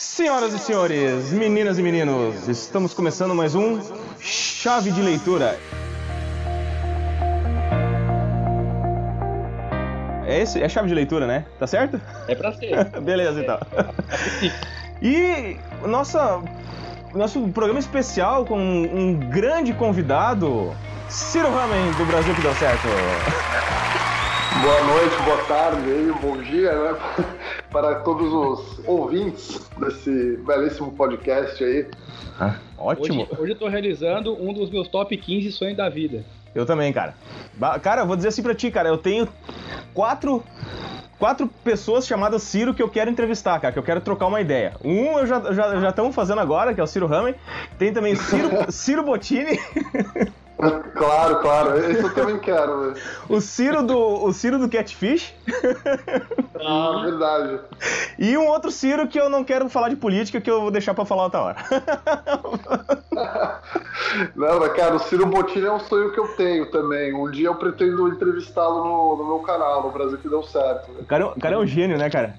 Senhoras e senhores, meninas e meninos, estamos começando mais um Chave de Leitura. É esse? É chave de leitura, né? Tá certo? É pra ser. Beleza, então. E nossa, nosso programa especial com um grande convidado, Ciro Ramen, do Brasil que deu certo. Boa noite, boa tarde bom dia, né? Para todos os ouvintes desse belíssimo podcast aí. Ah, ótimo. Hoje, hoje eu tô realizando um dos meus top 15 sonhos da vida. Eu também, cara. Cara, eu vou dizer assim pra ti, cara, eu tenho quatro. Quatro pessoas chamadas Ciro que eu quero entrevistar, cara, que eu quero trocar uma ideia. Um eu já já já estamos fazendo agora, que é o Ciro Ramen. Tem também Ciro, Ciro Bottini, Claro, claro, esse eu também quero, o Ciro do o Ciro do Catfish Ah, verdade. e um outro Ciro que eu não quero falar de política, que eu vou deixar pra falar outra hora. Não, mas, cara, o Ciro Bottini é um sonho que eu tenho também. Um dia eu pretendo entrevistá-lo no, no meu canal, no Brasil que deu certo. O cara, é um- o cara é um gênio, né, cara?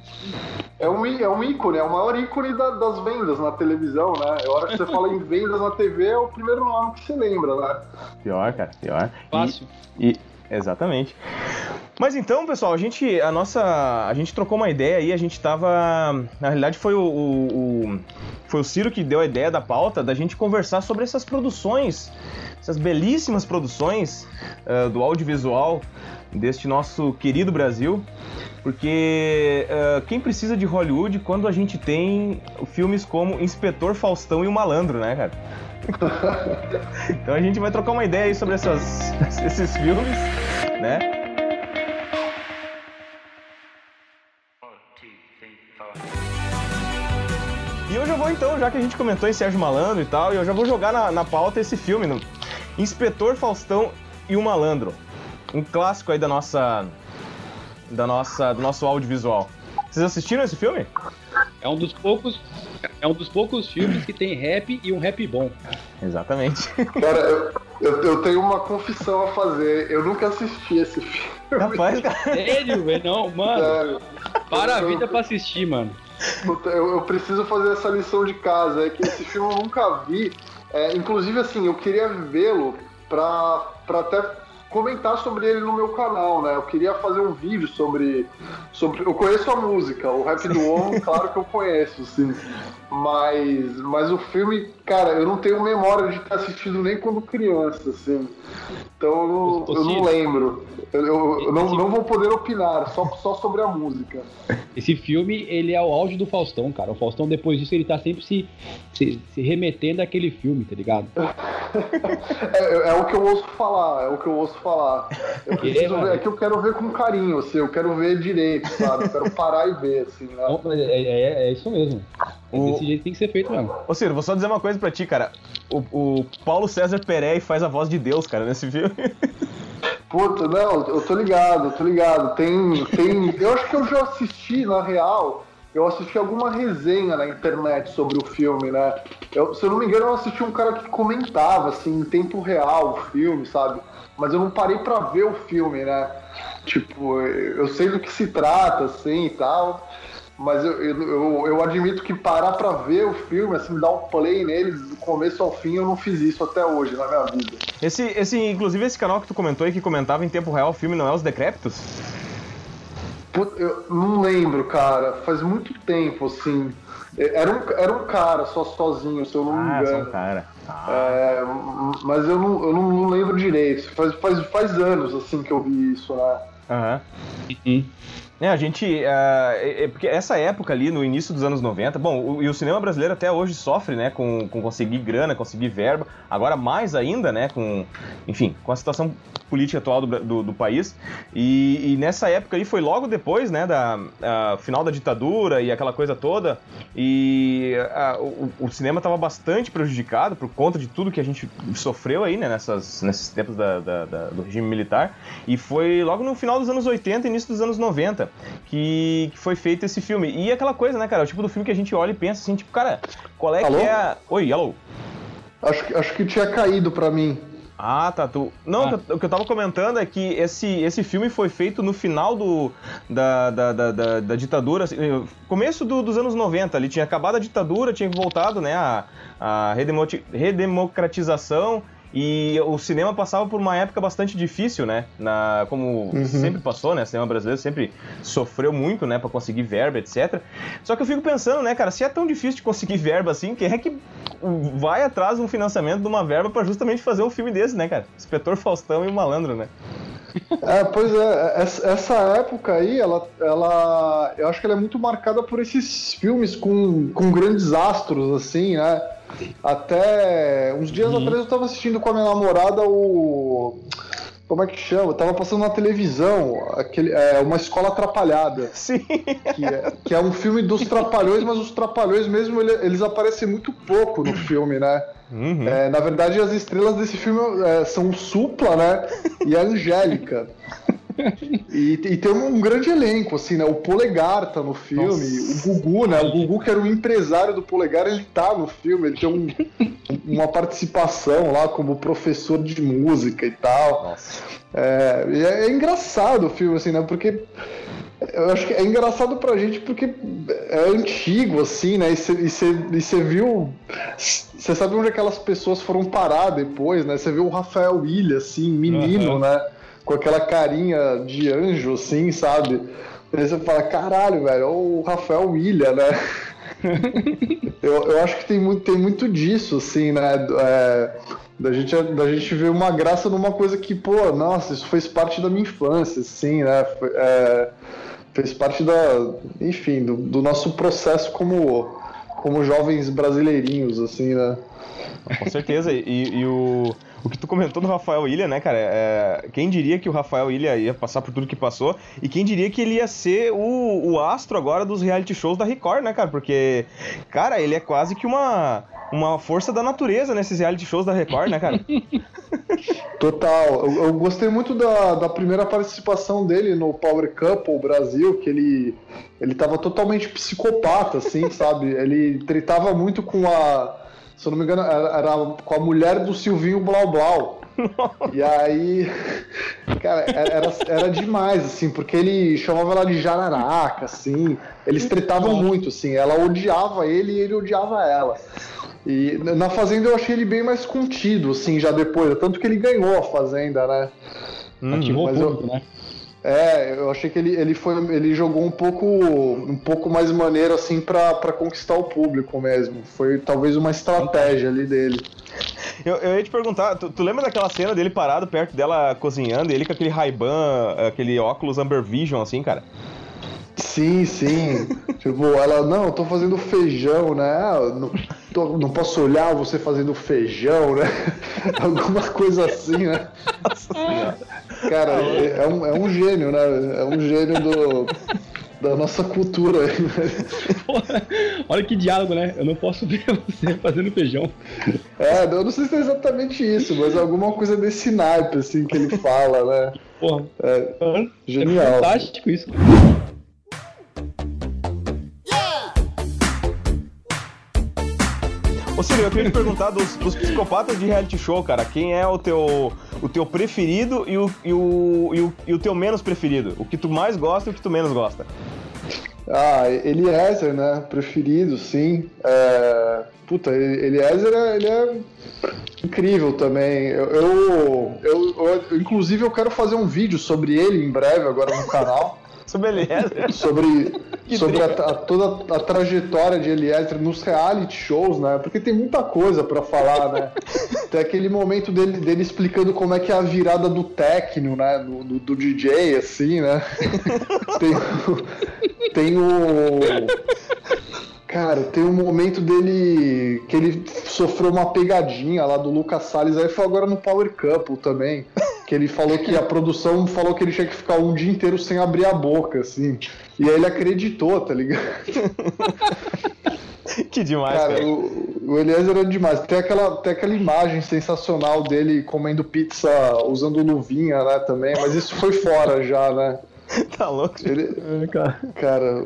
É um, é um ícone, é o maior ícone da- das vendas na televisão, né? A hora que você fala em vendas na TV é o primeiro nome que se lembra, né? Pior, cara, pior. E- Fácil. E, exatamente. Mas então, pessoal, a gente, a nossa, a gente trocou uma ideia aí, a gente tava, na realidade foi o, o- o- foi o Ciro que deu a ideia da pauta da gente conversar sobre essas produções, essas belíssimas produções ah, do audiovisual deste nosso querido Brasil, porque ah, quem precisa de Hollywood quando a gente tem filmes como Inspetor Faustão e o Malandro, né, cara? Então a gente vai trocar uma ideia aí sobre essas, esses filmes, né? E eu já vou então, já que a gente comentou em Sérgio Malandro e tal, eu já vou jogar na, na pauta esse filme, no Inspetor Faustão e o Malandro. Um clássico aí da nossa. Da nossa. do nosso audiovisual. Vocês assistiram esse filme? É um dos poucos. É um dos poucos filmes que tem rap e um rap bom. Exatamente. Cara, eu, eu, eu tenho uma confissão a fazer. Eu nunca assisti esse filme. Rapaz, cara. Sério, velho? Não, mano. Sério. Para a vida pra assistir, mano. Eu, eu preciso fazer essa lição de casa. É que esse filme eu nunca vi. É, inclusive, assim, eu queria vê-lo pra, pra até comentar sobre ele no meu canal, né? Eu queria fazer um vídeo sobre. sobre eu conheço a música, o rap do Homem, claro que eu conheço, sim. Mas, mas o filme, cara, eu não tenho memória de ter assistido nem quando criança, assim. Então eu não, eu não lembro. Eu, eu- eu não, não vou poder opinar, só, só sobre a música. Esse filme, ele é o auge do Faustão, cara. O Faustão, depois disso, ele tá sempre se, se, se remetendo àquele filme, tá ligado? É, é o que eu ouço falar, é o que eu ouço falar. Eu preciso mano. ver, é que eu quero ver com carinho, assim, eu quero ver direito, sabe? Eu quero parar e ver, assim, né? É, é- é isso mesmo. É O- Desse jeito tem que ser feito mesmo. Ô Ciro, vou só dizer uma coisa pra ti, cara. O, o Paulo César Perey faz a voz de Deus, cara, nesse filme. Puta, não, eu tô ligado, eu tô ligado. Tem, tem. Eu acho que eu já assisti, na real, eu assisti alguma resenha na internet sobre o filme, né? Eu, se eu não me engano, eu assisti um cara que comentava, assim, em tempo real o filme, sabe? Mas eu não parei pra ver o filme, né? Tipo, eu sei do que se trata, assim e tal. Mas eu, eu, eu, eu admito que parar pra ver o filme, assim, dar um play nele do começo ao fim, eu não fiz isso até hoje na minha vida. Esse, esse, inclusive, esse canal que tu comentou aí que comentava em tempo real o filme não é Os Decrépitos? Puta, eu não lembro, cara. Faz muito tempo, assim. Era um, era um cara só sozinho, se eu não me Ah, são engano. cara. Ah, É, mas eu, não, eu não, não lembro direito. Faz, faz, faz anos, assim, que eu vi isso, né? Aham. Uhum. É, a gente. ah, é, é porque essa época ali, no início dos anos 90, bom, o, e o cinema brasileiro até hoje sofre, né, com, com conseguir grana, conseguir verba, agora mais ainda, né, com. Enfim, com a situação política atual do, do, do país. E, e nessa época aí foi logo depois, né, da final da ditadura e aquela coisa toda. E ah, o, o cinema estava bastante prejudicado por conta de tudo que a gente sofreu aí, né, nessas, nesses tempos da- da- da- do regime militar. E foi logo no final dos anos 80 e início dos anos 90 que, que foi feito esse filme. E aquela coisa, né, cara? O tipo do filme que a gente olha e pensa assim, tipo, cara, qual é Alô? que é a. Oi, alô? Acho, acho que tinha caído pra mim. Ah, tá. Tu... Não, ah. o que eu tava comentando é que esse, esse filme foi feito no final do, da, da, da, da, da ditadura, assim, começo do, dos anos 90. Ali tinha acabado a ditadura, tinha voltado né, a, a redemocratização e o cinema passava por uma época bastante difícil, né? Na, como uhum. sempre passou, né? O cinema brasileiro sempre sofreu muito, né? Pra conseguir verba, etc. Só que eu fico pensando, né, cara, se é tão difícil de conseguir verba assim, quem é que vai atrás de um financiamento de uma verba para justamente fazer um filme desse, né, cara? Inspetor Faustão e o Malandro, né? É, pois é, essa época aí, ela, ela, eu acho que ela é muito marcada por esses filmes com, com grandes astros, assim, né? Até uns dias uhum. atrás eu tava assistindo com a minha namorada o. Como é que chama? Eu tava passando na televisão, aquele, é, uma escola atrapalhada. Sim. Que é, que é um filme dos trapalhões, mas os trapalhões mesmo, eles aparecem muito pouco no filme, né? Uhum. É, na verdade, as estrelas desse filme é, são o Supla, né? E a Angélica. E, e, tem um, grande elenco, assim, né? O Polegar tá no filme, Nossa. o Gugu, né? O Gugu, que era o empresário do Polegar, ele tá no filme, ele tem um, uma participação lá como professor de música e tal. É, é, é, engraçado o filme, assim, né? Porque eu acho que é engraçado pra gente porque é antigo, assim, né? E você viu. Você sabe onde aquelas pessoas foram parar depois, né? Você viu o Rafael William, assim, menino, uhum. né? Com aquela carinha de anjo, assim, sabe? Aí você fala, caralho, velho, o Rafael William, né? eu, eu acho que tem muito, tem muito disso, assim, né? É, da, gente, da gente ver uma graça numa coisa que, pô, nossa, isso fez parte da minha infância, assim, né? É, fez parte da, enfim, do, do nosso processo como, como jovens brasileirinhos, assim, né? Com certeza, e, e o o que tu comentou do Rafael Ilha, né, cara? É, quem diria que o Rafael Ilha ia passar por tudo que passou? E quem diria que ele ia ser o, o astro agora dos reality shows da Record, né, cara? Porque, cara, ele é quase que uma, uma força da natureza nesses reality shows da Record, né, cara? Total. Eu, eu, gostei muito da, da primeira participação dele no Power Couple Brasil, que ele, ele tava totalmente psicopata, assim, sabe? Ele tretava muito com a se eu não me engano, era, era com a mulher do Silvinho Blau Blau. e aí, cara, era, era demais, assim, porque ele chamava ela de jararaca, assim. Eles tretavam muito, assim. Ela odiava ele e ele odiava ela. E na Fazenda eu achei ele bem mais contido, assim, já depois. Tanto que ele ganhou a Fazenda, né? Hum, o público, né? É, eu achei que ele, ele, foi, ele jogou um pouco, um pouco mais maneiro assim para conquistar o público mesmo. Foi talvez uma estratégia ali dele. Eu, eu ia te perguntar, tu, tu, lembra daquela cena dele parado perto dela cozinhando, e ele com aquele Ray-Ban, aquele óculos Amber Vision assim, cara? Sim, sim. tipo, ela, não, eu tô fazendo feijão, né? Não, tô, não posso olhar você fazendo feijão, né? Alguma coisa assim, né? Cara, é, é, um, é um gênio, né? É um gênio do, da nossa cultura. Porra, olha que diálogo, né? Eu não posso ver você fazendo feijão. É, eu não sei se é exatamente isso, mas alguma coisa desse naipe, assim, que ele fala, né? Porra, é, é genial. É fantástico isso. Ô Ciro, eu queria te perguntar dos, dos, psicopatas de reality show, cara, quem é o teu, o teu preferido e o, e, o, e, o, e o teu menos preferido? O que tu mais gosta e o que tu menos gosta? Ah, Eliezer, né? Preferido, sim. É... Puta, Eliezer, ele é incrível também. Eu, eu, eu, eu, inclusive, eu quero fazer um vídeo sobre ele em breve agora no canal. Sobre Eliezer. Sobre, sobre a, a, toda a trajetória de Eliezer nos reality shows, né? Porque tem muita coisa para falar, né? Tem aquele momento dele, dele explicando como é que é a virada do técnico, né? Do, do, do DJ, assim, né? tem, tem o Cara, tem um momento dele que ele sofreu uma pegadinha lá do Lucas Salles, aí foi agora no Power Couple também. Que ele falou que a produção falou que ele tinha que ficar um dia inteiro sem abrir a boca, assim. E aí ele acreditou, tá ligado? que demais, cara. cara. O, o Eliezer era demais. Tem aquela, tem aquela imagem sensacional dele comendo pizza usando luvinha, né, também, mas isso foi fora já, né? tá louco? Ele, é, cara. cara,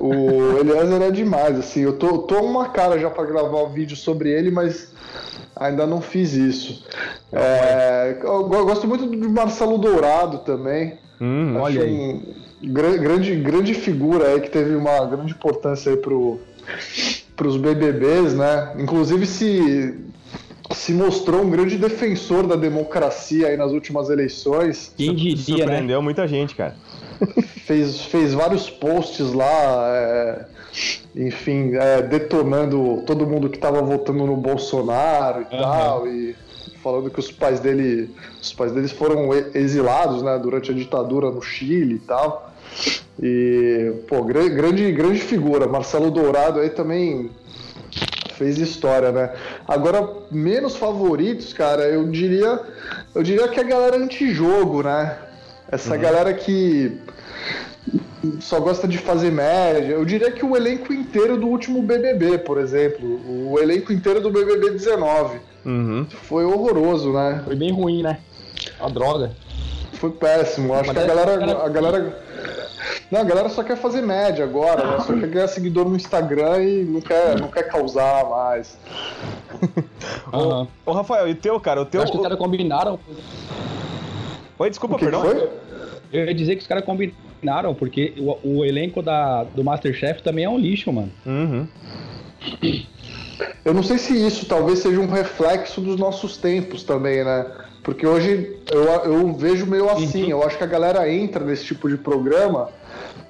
o Eliezer é demais, assim. Eu tô, tô uma cara já pra gravar um vídeo sobre ele, mas Ainda não fiz isso. É, eu gosto muito do Marcelo Dourado também. Hum, Acho olha aí. um gra- grande, grande figura aí que teve uma grande importância aí pro, pros BBBs, né? Inclusive se, se mostrou um grande defensor da democracia aí nas últimas eleições. Quem diria, né? Surpreendeu muita gente, cara. Fez, fez vários posts lá, é, enfim, é, detonando todo mundo que estava votando no Bolsonaro e Aham. tal, e falando que os pais dele, os pais deles foram exilados, né, durante a ditadura no Chile e tal. E, pô, gra- grande, grande figura. Marcelo Dourado aí também fez história, né? Agora, menos favoritos, cara, eu diria, eu diria que a galera antijogo, né? Essa galera que só gosta de fazer média. Eu diria que o elenco inteiro do último BBB, por exemplo, o elenco inteiro do BBB 19 Uhum. foi horroroso, né? Foi bem ruim, né? A droga. Foi péssimo. Acho Mas que a é- galera, cara- a galera, não, a galera só quer fazer média agora, né? Só quer ganhar seguidor no Instagram e não quer, não quer causar mais. Aham. Ô, Rafael, e o teu, cara? O teu. Eu acho que os caras combinaram. Oi, desculpa, O que, que perdão. foi? Eu ia dizer que os caras combinaram, porque o, o elenco da, do Masterchef também é um lixo, mano. Uhum. Eu não sei se isso talvez seja um reflexo dos nossos tempos também, né? Porque hoje eu, eu vejo meio assim, eu acho que a galera entra nesse tipo de programa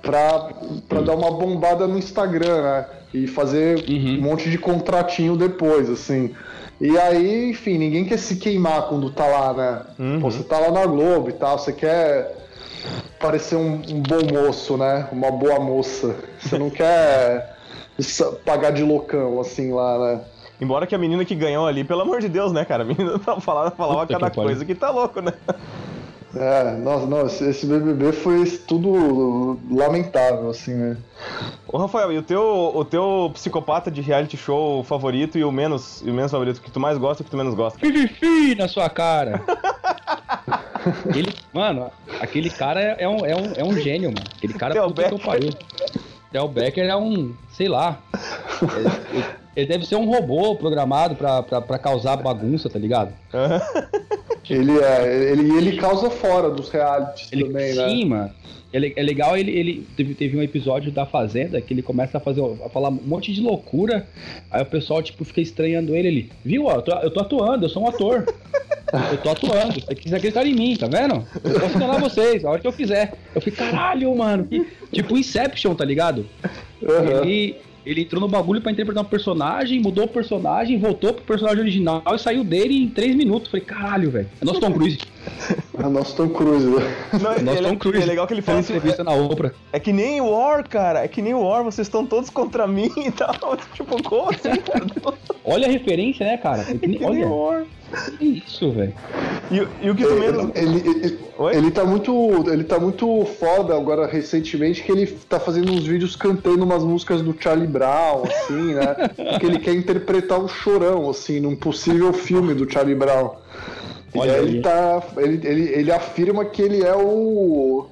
pra, pra dar uma bombada no Instagram, né? E fazer Uhum. um monte de contratinho depois, assim. E aí, enfim, ninguém quer se queimar quando tá lá, né? Uhum. Pô, você tá lá na Globo e tal, você quer parecer um, um bom moço, né? Uma boa moça. Você não quer pagar de loucão, assim, lá, né? Embora que a menina que ganhou ali, pelo amor de Deus, né, cara? A menina tá falava, falava cada que coisa que tá louco, né? É, nossa, não, esse, BBB foi tudo lamentável, assim, né? Ô, Rafael, e o teu, o teu psicopata de reality show favorito e o menos, e o menos favorito que tu mais gosta e que tu menos gosta? Fififi na sua cara. Ele, mano, aquele cara é, é um, é, um, é um gênio, mano. Aquele cara Theo puta que eu Becker. pariu. Theo Becker é um, sei lá. é- ele- ele deve ser um robô programado pra, pra, pra causar bagunça, tá ligado? Ele, é, ele, ele causa fora dos realities Ele, também, né? sim, mano. Ele, é legal, ele, ele teve, teve um episódio da Fazenda que ele começa a fazer a falar um monte de loucura. Aí o pessoal, tipo, fica estranhando ele. Ele, viu, ó, eu tô, eu tô atuando, eu sou um ator. Eu tô atuando. Você quiser acreditar em mim, tá vendo? Eu posso enganar vocês, a hora que eu quiser. Eu fico, caralho, mano. que- Tipo Inception, tá ligado? Aham. Ele, ele entrou no bagulho pra interpretar um personagem, mudou o personagem, voltou pro personagem original e saiu dele em 3 minutos. Falei, caralho, velho. É nosso Tom Cruise. É nosso Tom Cruise, né? Não, Nosso ele- Tom Cruise. é legal que ele Fez fala assim, entrevista na Oprah. é, é que nem War, cara, é que nem War, vocês estão todos contra mim e tal. Tipo, como assim, cara? Olha a referência, né, cara? É que nem Olha, War. Que isso, velho. E, o- e o que tu menos... Ele, ele, Oi? ele tá muito. Ele tá muito foda agora recentemente que ele tá fazendo uns vídeos cantando umas músicas do Charlie Brown, assim, né? Porque ele quer interpretar um chorão, assim, num possível filme do Charlie Brown. Olha e aí aí. ele tá. Ele, ele, ele afirma que ele é o.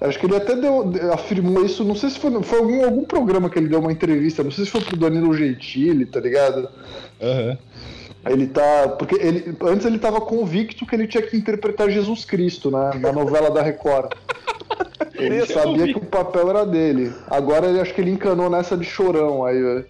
Acho que ele até deu, afirmou isso, não sei se foi, foi algum, algum programa que ele deu uma entrevista, não sei se foi pro Danilo Gentili, tá ligado? Aham. Ele tá. Porque ele, antes ele tava convicto que ele tinha que interpretar Jesus Cristo, né? Na novela da Record. Ele sabia que o papel era dele. Agora ele acho que ele encanou nessa de chorão aí, velho.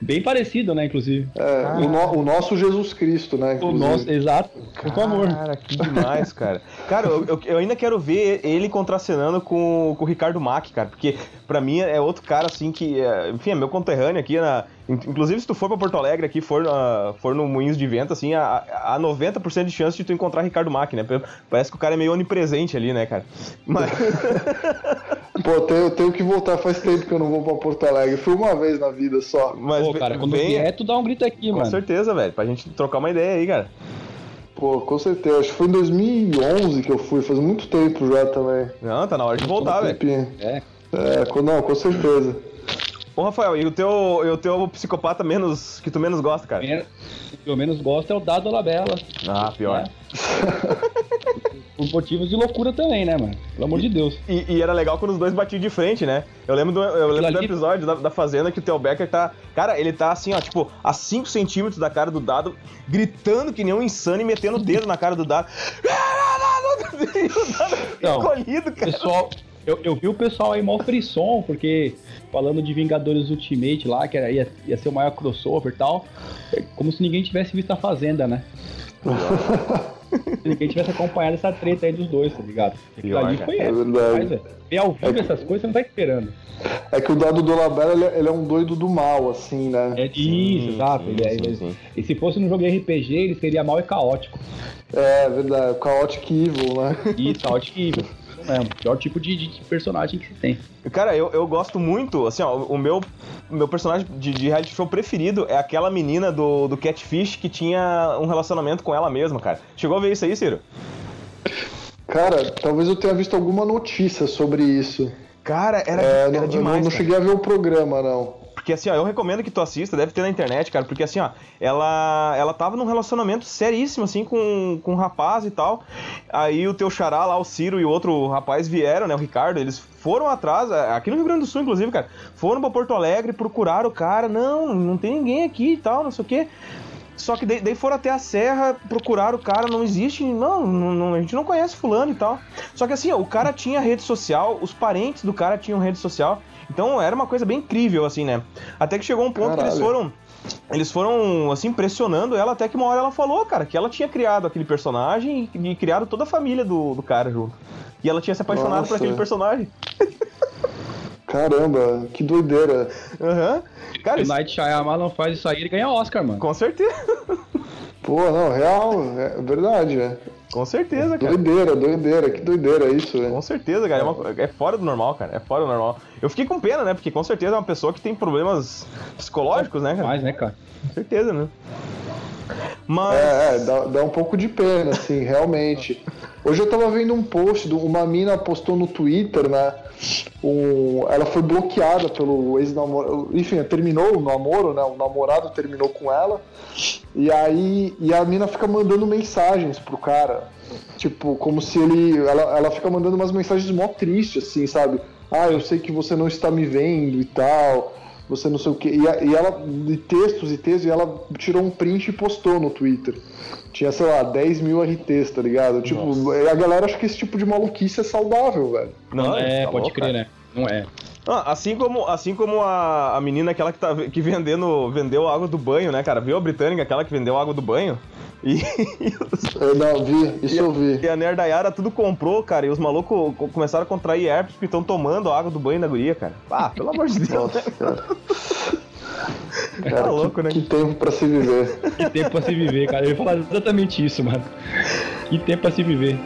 Bem parecido, né, inclusive. É, o, no- o nosso Jesus Cristo, né? O inclusive. nosso, exato. Por favor. Cara, que demais, cara. Cara, eu, eu- eu ainda quero ver ele contracenando com, com o Ricardo Mack, cara, porque pra mim é outro cara, assim, que, é, enfim, é meu conterrâneo aqui, na, in- inclusive se tu for pra Porto Alegre aqui, for, na- for no Moinhos de Vento, assim, há, há 90% de chance de tu encontrar Ricardo Mack, né? Parece que o cara é meio onipresente ali, né, cara? Mas, Pô, eu tenho, eu tenho que voltar, faz tempo que eu não vou pra Porto Alegre. Fui uma vez na vida só. Mas Pô, cara, quando venha, vier, tu dá um grito aqui, com mano. certeza, velho, pra gente trocar uma ideia aí, cara. Pô, com certeza. Acho que foi em 2011 que eu fui, faz muito tempo já também. Não, tá na hora de voltar, velho. É. É, com- não, com certeza. Ô, Rafael, e o teu, e o teu psicopata menos, que tu menos gosta, cara? Men- O que eu menos gosto é o Dado Labella. Ah, pior. né? por motivos de loucura também, né, mano? Pelo amor de Deus. E, e era legal quando os dois batiam de frente, né? Eu lembro do, eu lembro do episódio da, da Fazenda que o Theo Becker tá. Cara, ele tá assim, ó, tipo, a 5 centímetros da cara do dado, gritando que nem um insano e metendo o dedo na cara do dado. O dado Não. encolhido, cara. Pessoal, eu, eu vi o pessoal aí mó frisson, porque falando de Vingadores Ultimate lá, que era, ia, ia ser o maior crossover e tal, é como se ninguém tivesse visto a Fazenda, né? se ninguém tivesse acompanhado essa treta aí dos dois, tá ligado? Aquilo Pior, ali foi É épico, verdade. mas, Ver ao vivo essas coisas você não tá esperando. É que o dado do Labella, ele, é- ele é um doido do mal, assim, né? É isso, exato. é- sim. E se fosse num jogo RPG, ele seria mal e caótico. É, verdade. Chaotic Evil, né? Isso, caótico e evil. Isso mesmo. Pior tipo de, de personagem que se tem. Cara, eu, eu gosto muito, assim, ó, o meu, meu personagem de, de reality show preferido é aquela menina do, do Catfish que tinha um relacionamento com ela mesma, cara. Chegou a ver isso aí, Ciro? Cara, talvez eu tenha visto alguma notícia sobre isso. Cara, era, É, era não, eu demais. não cara. cheguei a ver o programa, não. Porque assim, ó, eu recomendo que tu assista, deve ter na internet, cara, porque assim, ó, ela, ela tava num relacionamento seríssimo, assim, com, com um rapaz e tal. Aí o teu xará lá, o Ciro e o outro rapaz vieram, né, o Ricardo, eles foram atrás, aqui no Rio Grande do Sul, inclusive, cara, foram pra Porto Alegre, procuraram o cara, não, não tem ninguém aqui e tal, não sei o quê. Só que daí, foram até a serra, procuraram o cara, não existe, não, não- a gente não conhece fulano e tal. Só que assim, ó, o cara tinha rede social, os parentes do cara tinham rede social, então era uma coisa bem incrível, assim, né? Até que chegou um ponto que eles Caralho. foram. Eles foram, assim, pressionando ela, até que uma hora ela falou, cara, que ela tinha criado aquele personagem e, e criado toda a família do, do cara junto. E ela tinha se apaixonado por Nossa. aquele personagem. Caramba, que doideira. Aham. Cara, Se o isso, Night Shyamalan faz isso aí, ele ganha Oscar, mano. com certeza. Pô, não, real, é verdade, é. Com certeza, cara. Doideira, doideira, que doideira isso, Com velho. certeza, cara. É, uma- é fora do normal, cara. É fora do normal. Eu fiquei com pena, né? Porque com certeza é uma pessoa que tem problemas psicológicos, né, cara? Mais, né, cara? Com certeza, né? Mas. É, é, dá, dá um pouco de pena, assim, realmente. Hoje eu tava vendo um post, do- uma mina postou no Twitter, né? Um, ela foi bloqueada pelo ex-namorado. Enfim, terminou o namoro, né? O namorado terminou com ela. E aí. E a mina fica mandando mensagens pro cara. Tipo, como se ele. Ela, ela fica mandando umas mensagens mó tristes, assim, sabe? Ah, eu sei que você não está me vendo e tal. Você não sei o que. E, e ela. De textos e textos, e ela tirou um print e postou no Twitter. Tinha, sei lá, 10 mil RTs, tá ligado? Tipo, a galera acha que esse tipo de maluquice é saudável, velho. Não, é, tá pode louco, crer, cara. né? Não é. Ah, assim como, assim como a, a menina aquela que, tá, que vendendo, vendeu água do banho, né, cara? Viu a britânica, aquela que vendeu água do banho? E, Eu não vi, isso eu vi. e a Nerdaiara tudo comprou, cara, e os malucos co- começaram a contrair herpes porque estão tomando a água do banho da guria, cara. Ah, pelo amor de Deus. Nossa, cara. Tá Cara, louco, que, né? que tempo pra se viver. Que tempo pra se viver, cara. Eu ia falar exatamente isso, mano. Que tempo pra se viver.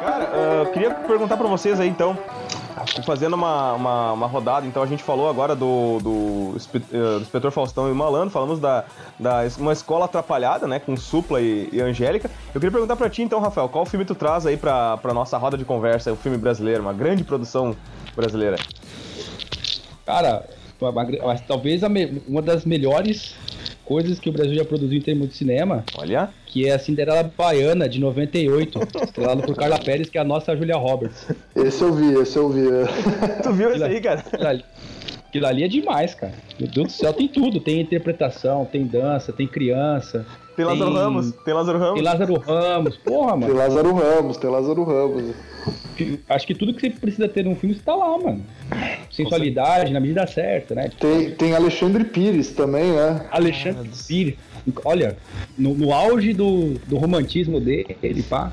Cara, ah, eu queria perguntar pra vocês aí, então, fazendo uma, uma, uma rodada, então a gente falou agora do, do, eh, do Inspetor Faustão e Malandro, falamos da, da uma escola atrapalhada, né, com Supla e, e Angélica. Eu queria perguntar pra ti, então, Rafael, qual filme tu traz aí pra, pra nossa roda de conversa, o filme brasileiro, uma grande produção brasileira? Cara, uma- mas talvez me- uma das melhores coisas que o Brasil já produziu em termos de cinema, Olha, que é a Cinderela Baiana, de 98, estrelado por Carla Pérez, que é a nossa Julia Roberts. Esse eu vi, esse eu vi. tu viu isso aí, cara? Aquilo ali, é demais, cara. Meu Deus do céu, tem tudo. Tem interpretação, tem dança, tem criança. Tem Lázaro Ramos, tem Lázaro Ramos. Tem Lázaro Ramos. Porra, Tem mano. Lázaro Ramos, tem Lázaro Ramos. Acho que tudo que você precisa ter num filme está lá, mano. Sensualidade, na medida certa, né? Tem, tem Alexandre Pires também, né? Alexandre Pires. Olha, no, no auge do, do romantismo dele, pá.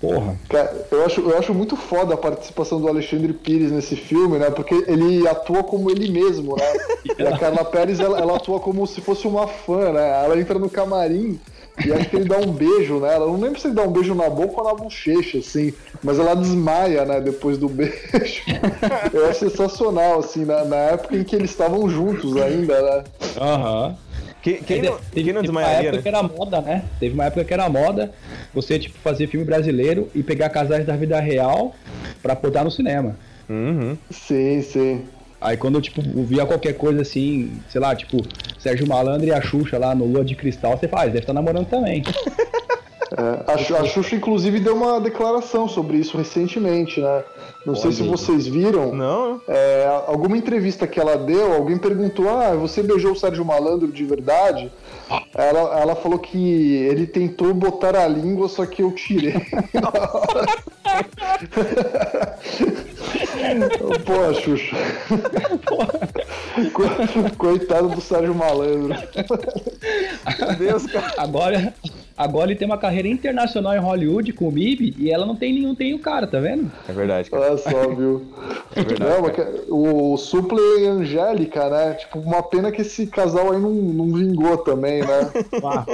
Porra. Cara, eu acho, eu acho muito foda a participação do Alexandre Pires nesse filme, né? Porque ele atua como ele mesmo, né? E a Carla Pérez, ela, ela atua como se fosse uma fã, né? Ela entra no camarim e acho que ele dá um beijo nela. Eu não lembro se ele dá um beijo na boca ou na bochecha, assim. Mas ela desmaia, né? Depois do beijo. Eu acho sensacional, assim, na, na época em que eles estavam juntos ainda, né? Aham. Quem, quem, não, quem não teve uma época né? que era moda, né? Teve uma época que era moda você, tipo, fazer filme brasileiro e pegar casais da vida real pra botar no cinema. Uhum. Sim, sim. Aí quando eu, tipo, via qualquer coisa assim, sei lá, tipo, Sérgio Malandro e a Xuxa lá no Lua de Cristal, você faz, deve estar namorando também. É, a, a Xuxa, inclusive, deu uma declaração sobre isso recentemente, né? Não sei se Olha. vocês viram. Não, É, alguma entrevista que ela deu, alguém perguntou: Ah, você beijou o Sérgio Malandro de verdade? Ela, ela falou que ele tentou botar a língua, só que eu tirei. Pô, Xuxa. Co- Coitado do Sérgio Malandro. Deus, cara. Agora, agora ele tem uma carreira internacional em Hollywood com o MIB e ela não tem nenhum, tem o cara, tá vendo? É verdade, cara. Olha só, viu? É verdade, Não, mas cara. o Supla e Angélica, né? Tipo, uma pena que esse casal aí não, não vingou também, né? Ah,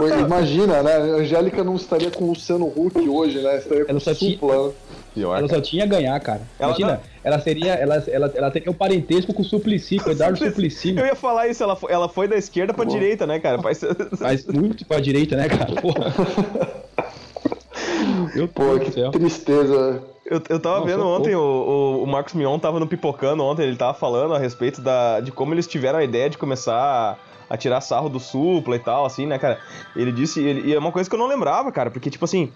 Pô, Imagina, né? A Angélica não estaria com o Luciano Huck hoje, né? Estaria com Ela o só tinha- Supla. né? Pior, ela cara. só tinha a ganhar, cara. Ela Imagina, não- ela seria. Ela, ela, ela teria um parentesco com o Suplicy, com o Eduardo Suplicy. Eu ia falar isso, ela foi, ela foi da esquerda pra direita, né, cara? Faz- Mas muito pra direita, né, cara? Porra. Meu Pô, que céu. tristeza. Eu, eu tava Não, vendo ontem, o, o, o Marcos Mion tava no Pipocando ontem, ele tava falando a respeito da, de como eles tiveram a ideia de começar a, tirar sarro do Supla e tal, assim, né, cara? Ele disse, ele, e é uma coisa que eu não lembrava, cara, porque, tipo assim,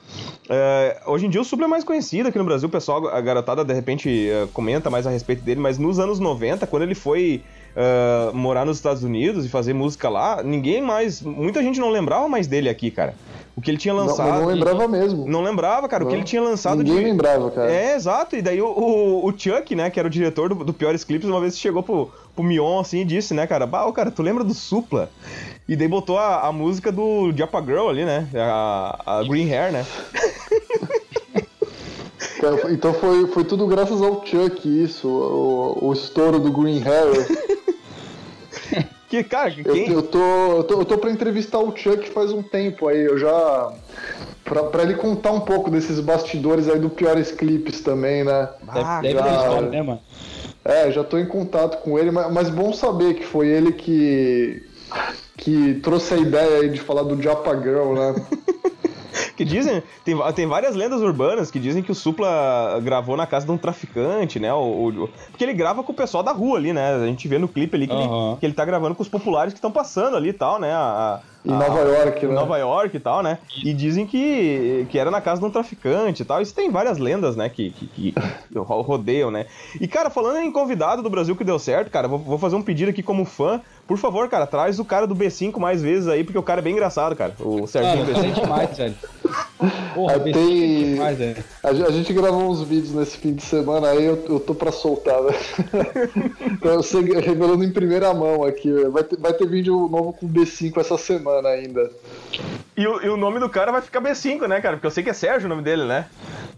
é, hoje em dia o Supla é mais conhecido aqui no Brasil, o pessoal, a garotada, de repente, é, comenta mais a respeito dele, mas nos anos 90, quando ele foi é, morar nos Estados Unidos e fazer música lá, ninguém mais, muita gente não lembrava mais dele aqui, cara. O que ele tinha Não, lançado... eu não lembrava mesmo. Não lembrava, cara, o que Não. ele tinha lançado Ninguém de... lembrava, cara. É, exato. E daí o, o, o Chuck, né, que era o diretor do, do Piores Clipes, uma vez chegou pro, pro Mion assim e disse, né, cara, bah, cara, tu lembra do Supla? E daí botou a, a música do Japa Girl ali, né? A, a Green Hair, né? Então foi, foi tudo graças ao Chuck, isso, o, o estouro do Green Hair. Que, cara, Eu, quem. eu, tô, eu, tô, eu tô pra entrevistar o Chuck faz um tempo aí, eu já. Pra, pra ele contar um pouco desses bastidores aí do Piores Clipes também, né? Ah, Deve, deve ter cara. história, né, mano? É, já tô em contato com ele, mas, mas bom saber que foi ele que. que trouxe a ideia aí de falar do Japa Girl, né? Que dizem, tem, tem várias lendas urbanas que dizem que o Supla gravou na casa de um traficante, né? O, o- porque ele grava com o pessoal da rua ali, né? A gente vê no clipe ali que, Aham. ele, que ele tá gravando com os populares que estão passando ali e tal, né? A, a- Em a- Nova York, em né? Nova York e tal, né? E dizem que, que era na casa de um traficante e tal. Isso tem várias lendas, né? Que, que, que ro- rodeiam, né? E, cara, falando em convidado do Brasil que deu certo, cara, vou, vou fazer um pedido aqui como fã. Por favor, cara, traz o cara do B5 mais vezes aí, porque o cara é bem engraçado, cara. O Serginho Mano, B5. é demais, velho. Porra, tem- é. A, a gente gravou uns vídeos nesse fim de semana aí, eu, eu tô pra soltar, né? eu sei, revelando em primeira mão aqui. Vai ter, vai ter vídeo novo com o B5 essa semana ainda. E, o, e o nome do cara vai ficar B5, né, cara? Porque eu sei que é Sérgio o nome dele, né?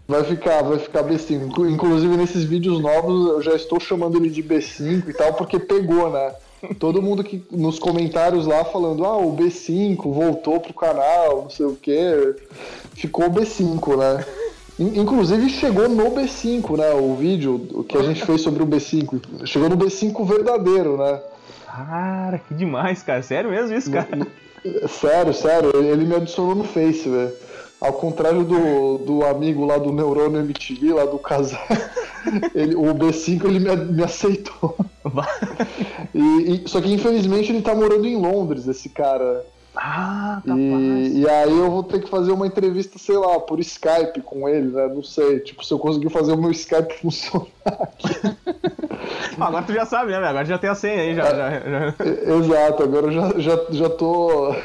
Vai ficar, vai ficar B5. Inclu- Inclusive nesses vídeos novos eu já estou chamando ele de B5 e tal, porque pegou, né? Todo mundo que nos comentários lá falando, ah, o B5 voltou pro canal, não sei o que, ficou B5, né? In- Inclusive chegou no B5, né? O vídeo o que a gente fez sobre o B5. Chegou no B5 verdadeiro, né? Cara, que demais, cara. Sério mesmo isso, cara? Sério, sério, ele me adicionou no Face, velho. Ao contrário do, do amigo lá do Neurônio MTV, lá do casal, ele, o B5 ele me, me aceitou. E, e- só que infelizmente ele tá morando em Londres, esse cara. ah, E, e aí eu vou ter que fazer uma entrevista, sei lá, por Skype com ele, né? Não sei. Tipo, se eu conseguir fazer o meu Skype funcionar. Agora tu já sabe, né? Agora já tem a senha aí, já. já, já. E- Exato, agora eu já, já, já tô.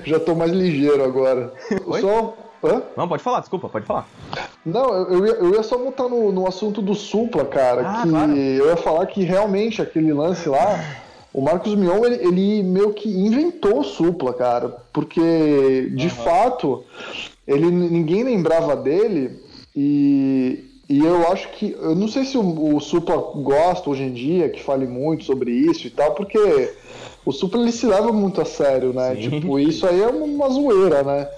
já tô mais ligeiro agora. Oi? Só. Hã? Não, pode falar, desculpa, pode falar. Não, eu, eu ia, eu ia só voltar no, no assunto do Supla, cara, Ah, que claro. eu ia falar que realmente aquele lance lá, o Marcos Mion, ele, ele meio que inventou o Supla, cara, porque de fato ele ninguém lembrava dele e, e eu acho que eu não sei se o, o Supla gosta hoje em dia que fale muito sobre isso e tal, porque o Supla ele se leva muito a sério, né? Sim. Tipo, isso aí é uma zoeira, né?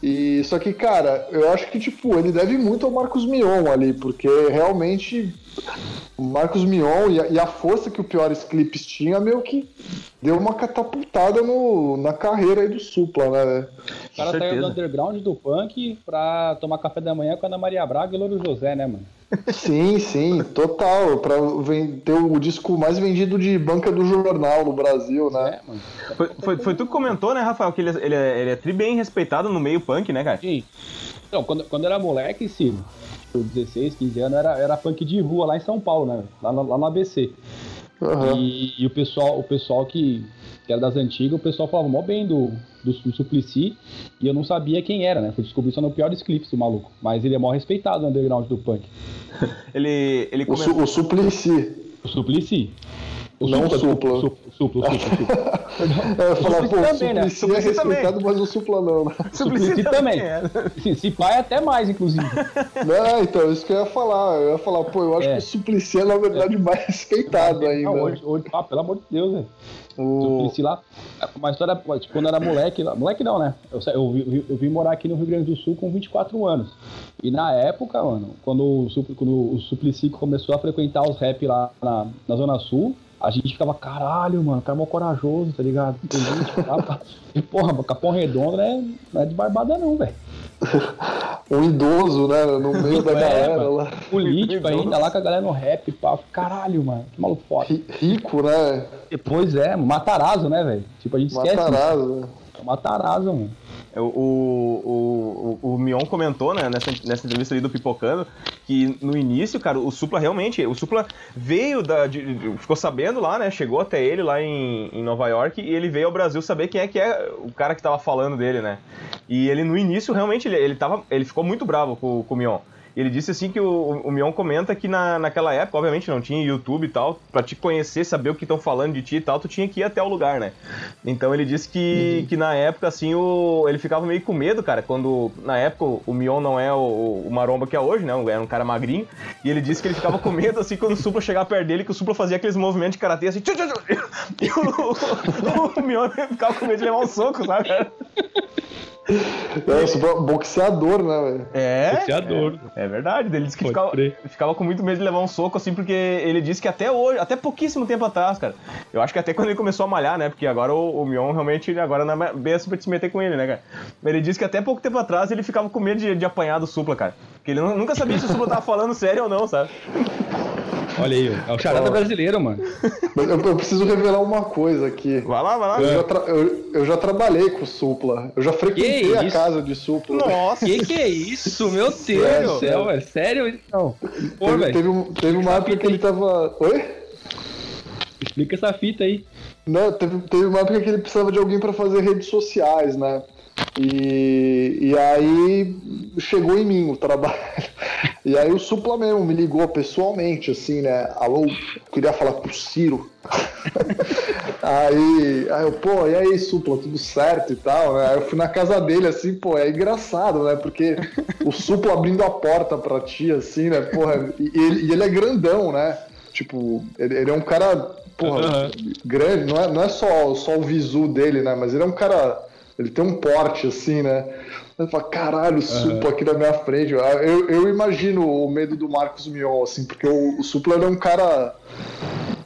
E só que, cara, eu acho que tipo, ele deve muito ao Marcos Mion ali, porque realmente Marcos Mion e a, e a força que o Piores Clipes tinha meio que deu uma catapultada no, na carreira aí do Supla, né? O cara saiu do underground do punk pra tomar café da manhã com a Ana Maria Braga e Louro José, né, mano? Sim, sim, total. Pra ter o disco mais vendido de banca do jornal no Brasil, né? É, mano. Foi, foi, foi tu que comentou, né, Rafael, que ele, ele, é, ele é tri bem respeitado no meio punk, né, cara? Sim. Então, quando, quando era moleque, sim. 16, 15 anos, era, era punk de rua lá em São Paulo, né? Lá, lá no ABC. Uhum. E, e, o pessoal, o pessoal que, que era das antigas, o pessoal falava mó bem do, do, do, Suplicy e eu não sabia quem era, né? Fui descobrir só no piores clipes do maluco. Mas ele é mó respeitado no underground do punk. ele, ele o, su, o Suplicy. O Suplicy. O não supla. Supla, supla, supla. supla. é, falar, pô, também, né? Suplicy é respeitado, também. mas o supla não. Né? Suplicy também. É. Se pai até mais, inclusive. Não, então, isso que eu ia falar. Eu ia falar, pô, eu acho é. que o Suplicy é, na verdade, mais respeitado ainda. Não, hoje, hoje, ah, pelo amor de Deus, velho. O... Suplicy lá. Uma história, tipo, quando eu era moleque, moleque não, né? Eu, eu, eu, eu, vim morar aqui no Rio Grande do Sul com 24 anos. E na época, mano, quando o, quando o Suplicy começou a frequentar os rap lá na, na Zona Sul, a gente ficava, caralho, mano, o cara é mó corajoso, tá ligado? Tem gente e porra, Capão Redondo não é, não é de barbada não, velho. um idoso, né, no meio da é, galera mano. lá. Político ainda, lá com a galera no rap, pá. Caralho, mano, que maluco foda. Rico, né? Pois é, Matarazzo, né, velho? Tipo, a gente esquece. Matarazzo, né? Matarazzo, mano. O, o, o, o Mion comentou, né, nessa, nessa entrevista ali do Pipocando, que no início, cara, o Supla realmente, o Supla veio da. De, ficou sabendo lá, né? Chegou até ele lá em, em Nova York e ele veio ao Brasil saber quem é que é o cara que tava falando dele, né? E ele no início realmente ele, ele, tava, ele ficou muito bravo com, com o Mion. Ele disse assim que o, o Mion comenta que na, naquela época, obviamente não tinha YouTube e tal, pra te conhecer, saber o que estão falando de ti e tal, tu tinha que ir até o lugar, né? Então ele disse que, uhum. que na época, assim, o, ele ficava meio com medo, cara, quando na época o Mion não é o, o maromba que é hoje, né? Era um cara magrinho. E ele disse que ele ficava com medo, assim, quando o Supla chegava perto dele, que o Supla fazia aqueles movimentos de karatê assim. Tchu, tchu, tchu, e o, o, o Mion ficava com medo de levar um soco, sabe, cara? É, boxeador, né, velho? É. Boxeador. É, é, verdade. Ele disse que ficava, ficava, com muito medo de levar um soco, assim, porque ele disse que até hoje, até pouquíssimo tempo atrás, cara. Eu acho que até quando ele começou a malhar, né? Porque agora o, o Mion realmente, agora não é bem assim pra te se meter com ele, né, cara? Ele disse que até pouco tempo atrás ele ficava com medo de, de apanhar do Supla, cara. Porque ele nunca sabia se o Supla tava falando sério ou não, sabe? Olha aí, é o charada brasileiro, mano. Eu, eu, preciso revelar uma coisa aqui. Vai lá, vai lá. Eu, já, eu, eu já trabalhei com Supla. Eu já frequentei a casa de Supla. Nossa, que que é isso? Meu Deus do céu, velho. Sério? Não. Pô, teve, teve, teve uma época que ele tava. Oi? Explica essa fita aí. Não, teve, teve uma época que ele precisava de alguém para fazer redes sociais, né? E, e aí chegou em mim o trabalho. E aí o Supla mesmo me ligou pessoalmente, assim, né? Alô, queria falar com o Ciro. aí, aí eu, pô, e aí, Supla, tudo certo e tal, né? Aí eu fui na casa dele, assim, pô, é engraçado, né? Porque o Supla abrindo a porta pra ti, assim, né? Porra, e ele, e ele é grandão, né? Tipo, ele, ele é um cara, porra, uhum. grande, não é, não é só, só o visu dele, né? Mas ele é um cara ele tem um porte assim, né? Você fala, caralho, o Supla aqui na minha frente. Eu, eu imagino o medo do Marcos Mion, assim, porque o, o Supla é um cara.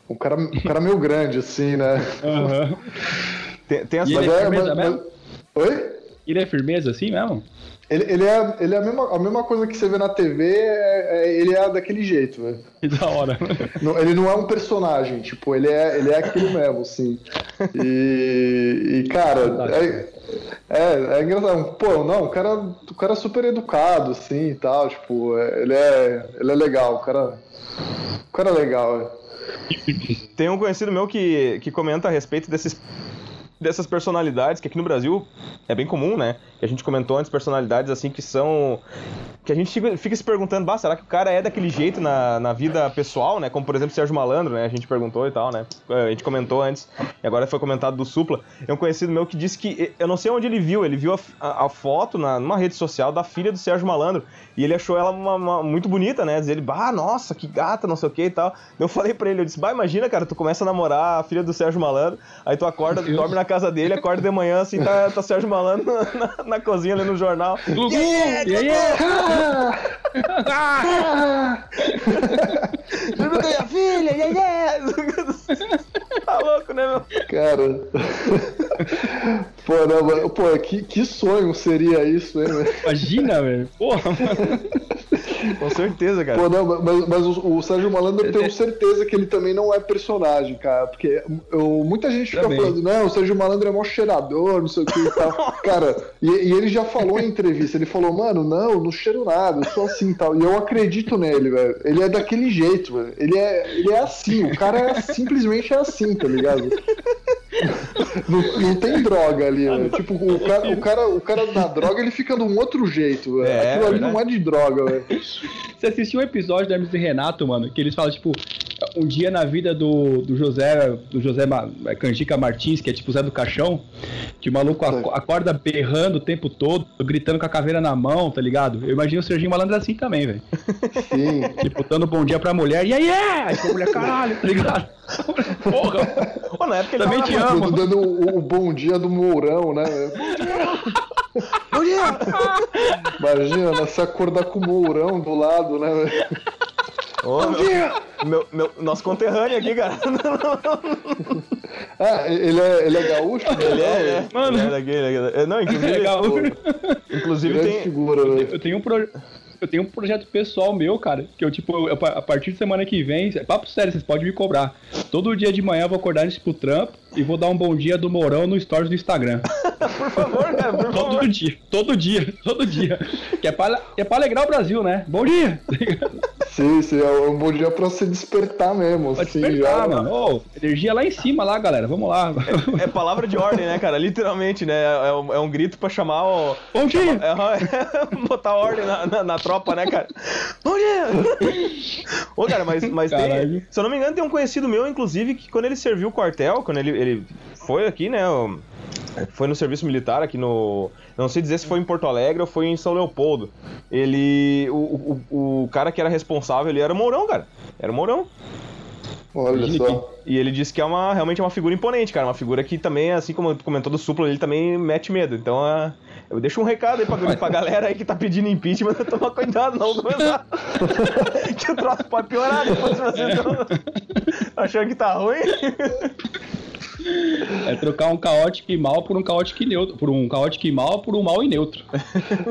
Um cara, um cara meio grande, assim, né? Uhum. tem, tem essa. Mas é, mas, mas... Oi? Ele é firmeza assim mesmo? Ele, ele, é, ele é a mesma, a mesma coisa que você vê na TV, é, é, ele é daquele jeito, velho. Que da hora. Não, ele não é um personagem, tipo, ele é, ele é aquilo mesmo, assim. E, e cara, é, é, é engraçado. Pô, não, o cara, o cara é super educado, assim, e tal, tipo, é, ele é, ele é legal, o cara, o cara é legal, Tem um conhecido meu que, que comenta a respeito desses dessas personalidades que aqui no Brasil é bem comum, né? Que a gente comentou antes, personalidades assim que são. Que a gente fica, se perguntando, bah, será que o cara é daquele jeito na, na vida pessoal, né? Como por exemplo Sérgio Malandro, né? A gente perguntou e tal, né? A gente comentou antes, e agora foi comentado do Supla. É um conhecido meu que disse que. Eu não sei onde ele viu, ele viu a, a, a foto na, numa rede social da filha do Sérgio Malandro. E ele achou ela uma, uma, muito bonita, né? Diz ele, bah, nossa, que gata, não sei o que e tal. Eu falei pra ele, eu disse, bah, imagina, cara, tu começa a namorar a filha do Sérgio Malandro, aí tu acorda, dorme na casa dele, acorda de manhã, assim, tá, tá Sérgio Malandro na, na, na cozinha ali no jornal. Gugu! Aí, Dormiu com a minha filha, e aí, Tá louco, né, meu? Cara. Pô, não, pô que, que sonho seria isso, hein, velho? Imagina, velho. Porra, mano. Com certeza, cara. Pô, não, mas, mas o, o Sérgio Malandro eu tenho certeza que ele também não é personagem, cara. Porque eu, muita gente fica Também. falando, não, o Sérgio Malandro é mó cheirador, não sei o que e tal. cara, e, e ele já falou em entrevista, ele falou, mano, não, não cheiro nada, eu sou assim e tal. E eu acredito nele, velho. Ele é daquele jeito, velho. Ele é, ele é assim, o cara é, simplesmente é assim, tá ligado? Não, não tem droga ali, velho. Tipo, o cara, o, cara, o cara na droga ele fica de um outro jeito, velho. É, Aquilo ali verdade. não é de droga, velho. Você assistiu um episódio da Hermes e Renato, mano, que eles falam, tipo, um dia na vida do, do José, do José Ma- Canjica Martins, que é tipo o Zé do Caixão, que o maluco aco- acorda berrando o tempo todo, gritando com a caveira na mão, tá ligado? Eu imagino o Serginho Malandro assim também, velho. Sim. Tipo, dando bom dia pra mulher, e aí é! Aí a mulher, caralho, tá ligado? Porra! Pô, na época ele Também te amo. Dando o, o bom dia do Mourão, né? Bom dia! Imagina, né, se acordar com o Mourão do lado, né? velho? Ô, meu, meu, meu- nosso conterrâneo aqui, cara. Ah, ele é, ele é gaúcho? Ele é, é. Mano. Ele é daqui, ele é daqui. Não, inclusive, Legal. inclusive Grande tem. figura, velho. Eu tenho um pro... Eu tenho um projeto pessoal meu, cara, que eu, tipo, eu- a partir de semana que vem, papo sério, vocês podem me cobrar. Todo dia de manhã eu vou acordar antes pro trampo e vou dar um bom dia do Mourão no stories do Instagram. Por favor, cara, por favor. Todo dia, todo dia, todo dia. Que é pra, é pra alegrar o Brasil, né? Bom dia! Sim, sim, é um bom dia pra se despertar mesmo. Pra assim, despertar, já. mano. Ô, energia lá em cima, lá, galera. Vamos lá. É palavra de ordem, né, cara? Literalmente, né? É um, é um grito pra chamar o. Bom dia! É, botar ordem na, na, na tropa, né, cara? Bom dia! Ô, cara, mas, mas tem, se eu não me engano, tem um conhecido meu, inclusive, que quando ele serviu o quartel, quando ele, ele foi aqui, né? Foi no serviço militar aqui no. Não sei dizer se foi em Porto Alegre ou foi em São Leopoldo. Ele. O, o, o cara que era responsável, ele era o Mourão, cara. Era o Mourão. Olha Imagina só. E ele disse que é uma, realmente é uma figura imponente, cara. Uma figura que também, assim como tu comentou do Supla, ele também mete medo. Então, ah, eu deixo um recado aí pra, pra galera aí que tá pedindo impeachment, tomar cuidado, não começar. que o troço pode piorar depois vocês estão achando que tá ruim. É trocar um caótico e mal por um caótico e neutro. Por um caótico e mal por um mal e neutro.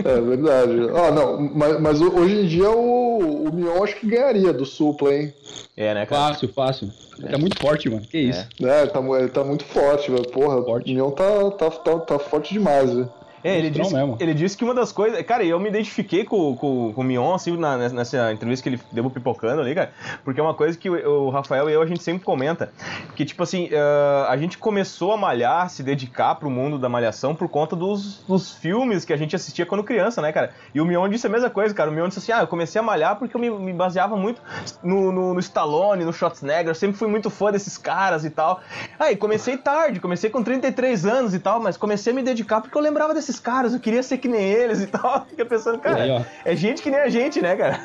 É verdade. Ah, não, mas, mas hoje em dia o, o Mion acho que ganharia do Supla, hein? É, né, cara? Fácil, fácil. Tá muito forte, mano. Que isso? É, ele tá, ele tá muito forte, velho. Porra, Forte. o Mion tá, tá, tá, tá forte demais, velho. É, ele disse, mesmo. ele disse que uma das coisas. Cara, eu me identifiquei com, com, com o Mion, assim, na- nessa entrevista que ele deu pipocando ali, cara. Porque é uma coisa que o, o Rafael e eu a gente sempre comenta. Que, tipo assim, ah, a gente começou a malhar, se dedicar pro mundo da malhação por conta dos, dos filmes que a gente assistia quando criança, né, cara? E o Mion disse a mesma coisa, cara. O Mion disse assim: ah, eu comecei a malhar porque eu me, me baseava muito no, no, no Stallone, no Schwarzenegger. Eu sempre fui muito fã desses caras e tal. Aí comecei tarde, comecei com 33 anos e tal, mas comecei a me dedicar porque eu lembrava desses caras, eu queria ser que nem eles e tal. Fiquei pensando, cara, Aí, é gente que nem a gente, né, cara?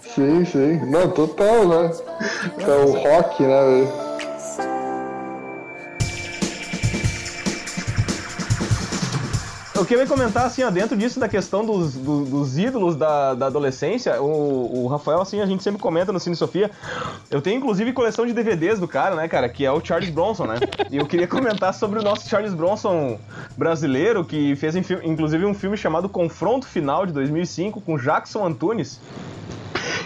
Sim, sim. Não, total, né? É o rock, né, velho? Eu queria comentar, assim, ó, dentro disso da questão dos, do- dos ídolos da, da adolescência, o, o Rafael, assim, a gente sempre comenta no Cine Sofia. Eu tenho, inclusive, coleção de DVDs do cara, né, cara, que é o Charles Bronson, né? E eu queria comentar sobre o nosso Charles Bronson brasileiro, que fez, inclusive, um filme chamado Confronto Final, de 2005, com Jackson Antunes.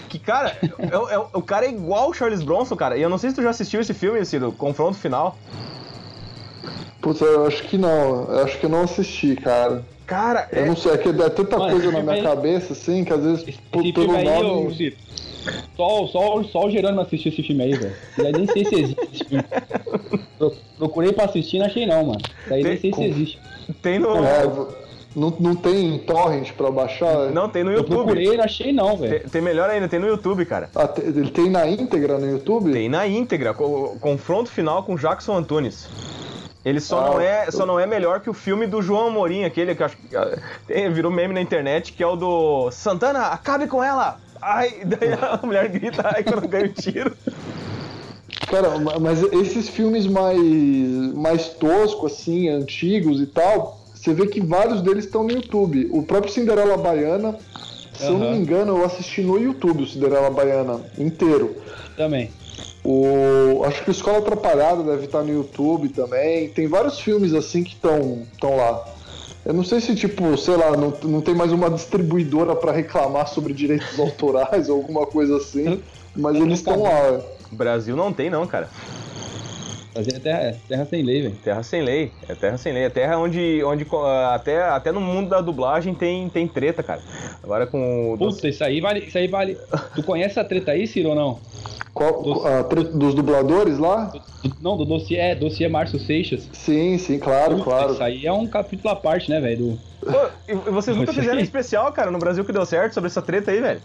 Que, cara, é, é- o cara é igual o Charles Bronson, cara. E eu não sei se tu já assistiu esse filme, Cido, Confronto Final. Putz, eu acho que não. Eu acho que eu não assisti, cara. Cara, Eu é, não sei, é que é tanta Mano, coisa na minha aí- cabeça, assim, que às vezes, Esse pelo filme aí, nome... ô, Cito, só, só, só o Gerônimo assistiu esse filme aí, velho. Nem sei se existe. Pro- Procurei pra assistir, não achei não, mano. Daí nem sei se Tem- existe. tem no. É, não, não tem torrent pra baixar? Não, tem no Eu YouTube. procurei, não achei não, velho. Tem, tem melhor ainda, tem no YouTube, cara. Ah, te- ele tem na íntegra no YouTube? Tem na íntegra, co- confronto final com Jackson Antunes. Ele só, Ah, não é, eu- só não é melhor que o filme do João Amorim, aquele que eu acho que ah, tem- virou meme na internet, que é o do Santana, acabe com ela! Ai, daí a mulher grita, ai, quando ganha o tiro. Cara, ma- mas esses filmes mais, mais toscos, assim, antigos e tal, você vê que vários deles estão no YouTube. O próprio Cinderela Baiana, se eu não me engano, eu assisti no YouTube o Cinderela Baiana inteiro. Também. O, acho que o Escola Atrapalhada deve estar no YouTube também. Tem vários filmes assim que estão lá. Eu não sei se, tipo, sei lá, não, não tem mais uma distribuidora para reclamar sobre direitos autorais ou alguma coisa assim, mas eles estão lá. Brasil não tem, não, cara. Brasil é terra, é terra sem lei, velho. Terra sem lei. É terra sem lei. É terra onde, onde até, até no mundo da dublagem tem, tem treta, cara. Agora com. Puta, isso aí vale. Isso aí vale. tu conhece a treta aí, Ciro, ou não? Qual, Dos... a treta dos dubladores lá? Do, não, do dossiê, é, dossiê Márcio Seixas. Sim, sim, claro, Puta, claro. Isso aí é um capítulo à parte, né, velho? Do... e vocês nunca fizeram especial, cara, no Brasil que deu certo sobre essa treta aí, velho?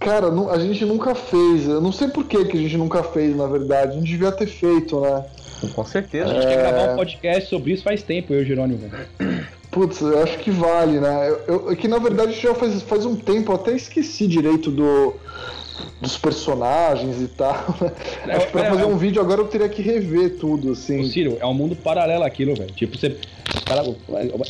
Cara, a gente nunca fez. Eu não sei por que, que a gente nunca fez, na verdade. A gente devia ter feito, né? Com certeza. A gente é... quer gravar um podcast sobre isso faz tempo, eu Jerônimo. Putz, eu acho que vale, né? Eu, eu, é que na verdade já faz, faz um tempo, eu até esqueci direito do, dos personagens e tal. Né? É, acho que pra é, fazer é, um vídeo agora eu teria que rever tudo, assim. Ciro, é um mundo paralelo aquilo, velho. Tipo, você. Cara,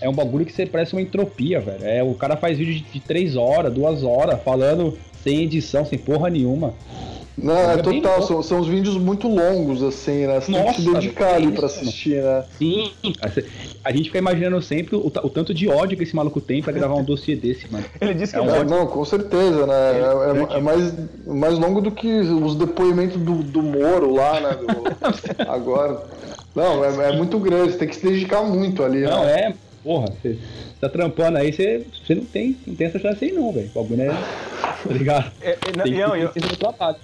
é um bagulho que você parece uma entropia, velho. É, o cara faz vídeo de, de três horas, duas horas, falando sem edição, sem porra nenhuma. Não, é, é total, são, são os vídeos muito longos, assim, né? Você Nossa, tem que se dedicar ali pra assistir, né? Sim, a gente fica imaginando sempre o, o, tanto de ódio que esse maluco tem pra gravar um dossiê desse, mano. Ele disse que é um é, Não, com certeza, né? É, é, é, mais, mais longo do que os depoimentos do, do Moro lá, né? Do, agora. Não, é, é, muito grande, você tem que se dedicar muito ali, Não, né? é, porra, você tá trampando aí, você, você não tem, não tem essa chance aí não, velho. O bagulho é tá ligado? É, é, não, não, eu,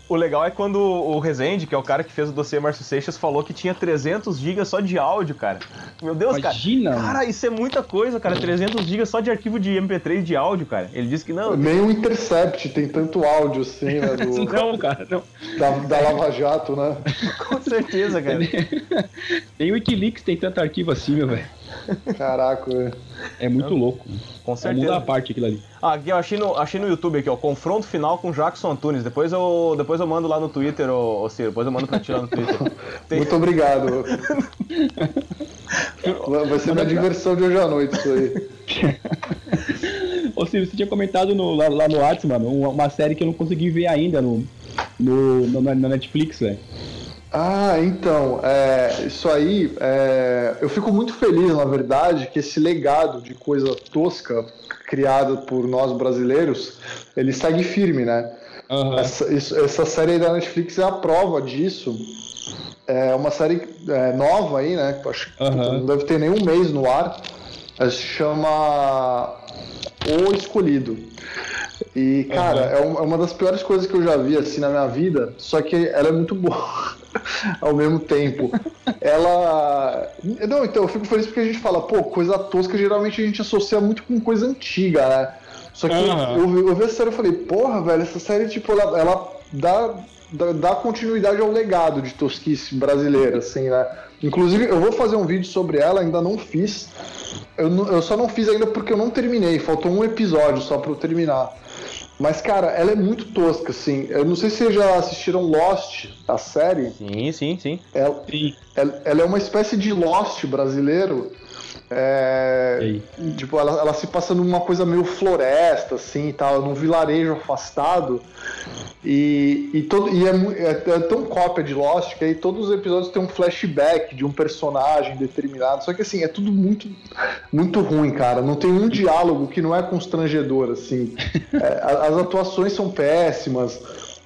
o legal é quando o Rezende, que é o cara que fez o dossiê Márcio Seixas, falou que tinha 300 GB só de áudio, cara. Meu Deus, Imagina, cara. Cara, isso é muita coisa, cara. 300 GB só de arquivo de MP3 de áudio, cara. Ele disse que não. Nem o Intercept tem tanto áudio assim, né? Do... não, cara, não. Da, da Lava Jato, né? Com certeza, cara. Nem o Wikileaks tem tanto arquivo assim, meu velho. Caraca, velho. É muito louco. Com certeza. É muda a parte aquilo ali. Ah, aqui eu achei no, achei no YouTube aqui, ó. Confronto final com Jackson Antunes. Depois eu, depois eu mando lá no Twitter, ô, ô Ciro. Depois eu mando pra ti lá no Twitter. Tem... Muito obrigado. Vai ser minha diversão de hoje à noite isso aí. Ô Ciro, você tinha comentado no, lá, lá no WhatsApp, mano, uma, uma, série que eu não consegui ver ainda no, no, no na Netflix, velho. Ah, então, é, isso aí, é, eu fico muito feliz, na verdade, que esse legado de coisa tosca criada por nós brasileiros, ele segue firme, né? Uhum. Essa, isso, essa série da Netflix é a prova disso. É uma série é, nova aí, né? Acho que uhum. não deve ter nenhum mês no ar. Se chama O Escolhido. E, cara, uhum. é, uma das piores coisas que eu já vi assim na minha vida, só que ela é muito boa. ao mesmo tempo. Ela. Não, então eu fico feliz porque a gente fala, pô, coisa tosca geralmente a gente associa muito com coisa antiga, né? Só que uhum. eu, eu vi essa série e falei, porra, velho, essa série, tipo, ela, ela dá, dá, dá, continuidade ao legado de tosquice brasileira, assim, né? Inclusive, eu vou fazer um vídeo sobre ela, ainda não fiz. Eu, eu só não fiz ainda porque eu não terminei, faltou um episódio só pra eu terminar. Mas, cara, ela é muito tosca, assim. Eu não sei se vocês já assistiram Lost, a série. Sim, sim, sim. Ela, sim. ela, ela é uma espécie de Lost brasileiro. É, tipo, ela, ela, se passa numa coisa meio floresta, assim, tal, num vilarejo afastado. E, e, todo, e é, é, é, tão cópia de Lost que aí todos os episódios tem um flashback de um personagem determinado. Só que assim, é tudo muito, muito ruim, cara. Não tem um diálogo que não é constrangedor, assim. É, as atuações são péssimas.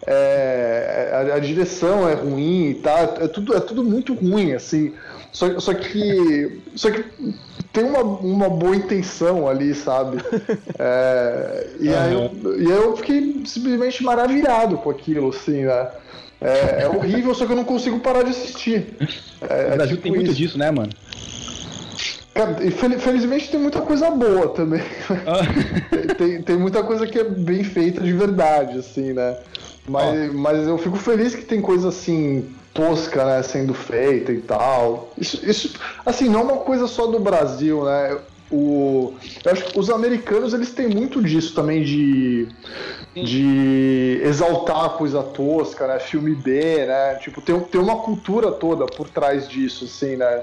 É, a, a, direção é ruim e tá, é tudo, é tudo muito ruim, assim. Só, só que. Só que tem uma, uma boa intenção ali, sabe? É, e, uhum. aí eu, e aí eu fiquei simplesmente maravilhado com aquilo, assim, né? É, é horrível, só que eu não consigo parar de assistir. É, o Brasil tipo tem muito disso, né, mano? Cara, e felizmente tem muita coisa boa também. Ah. tem, tem muita coisa que é bem feita de verdade, assim, né? Mas, mas eu fico feliz que tem coisa assim tosca, né, sendo feita e tal. Isso, isso, assim, não é uma coisa só do Brasil, né? O, eu acho que os americanos eles têm muito disso também de, de exaltar a coisa tosca, né? Filme B, né? Tipo, tem, tem uma cultura toda por trás disso, assim, né?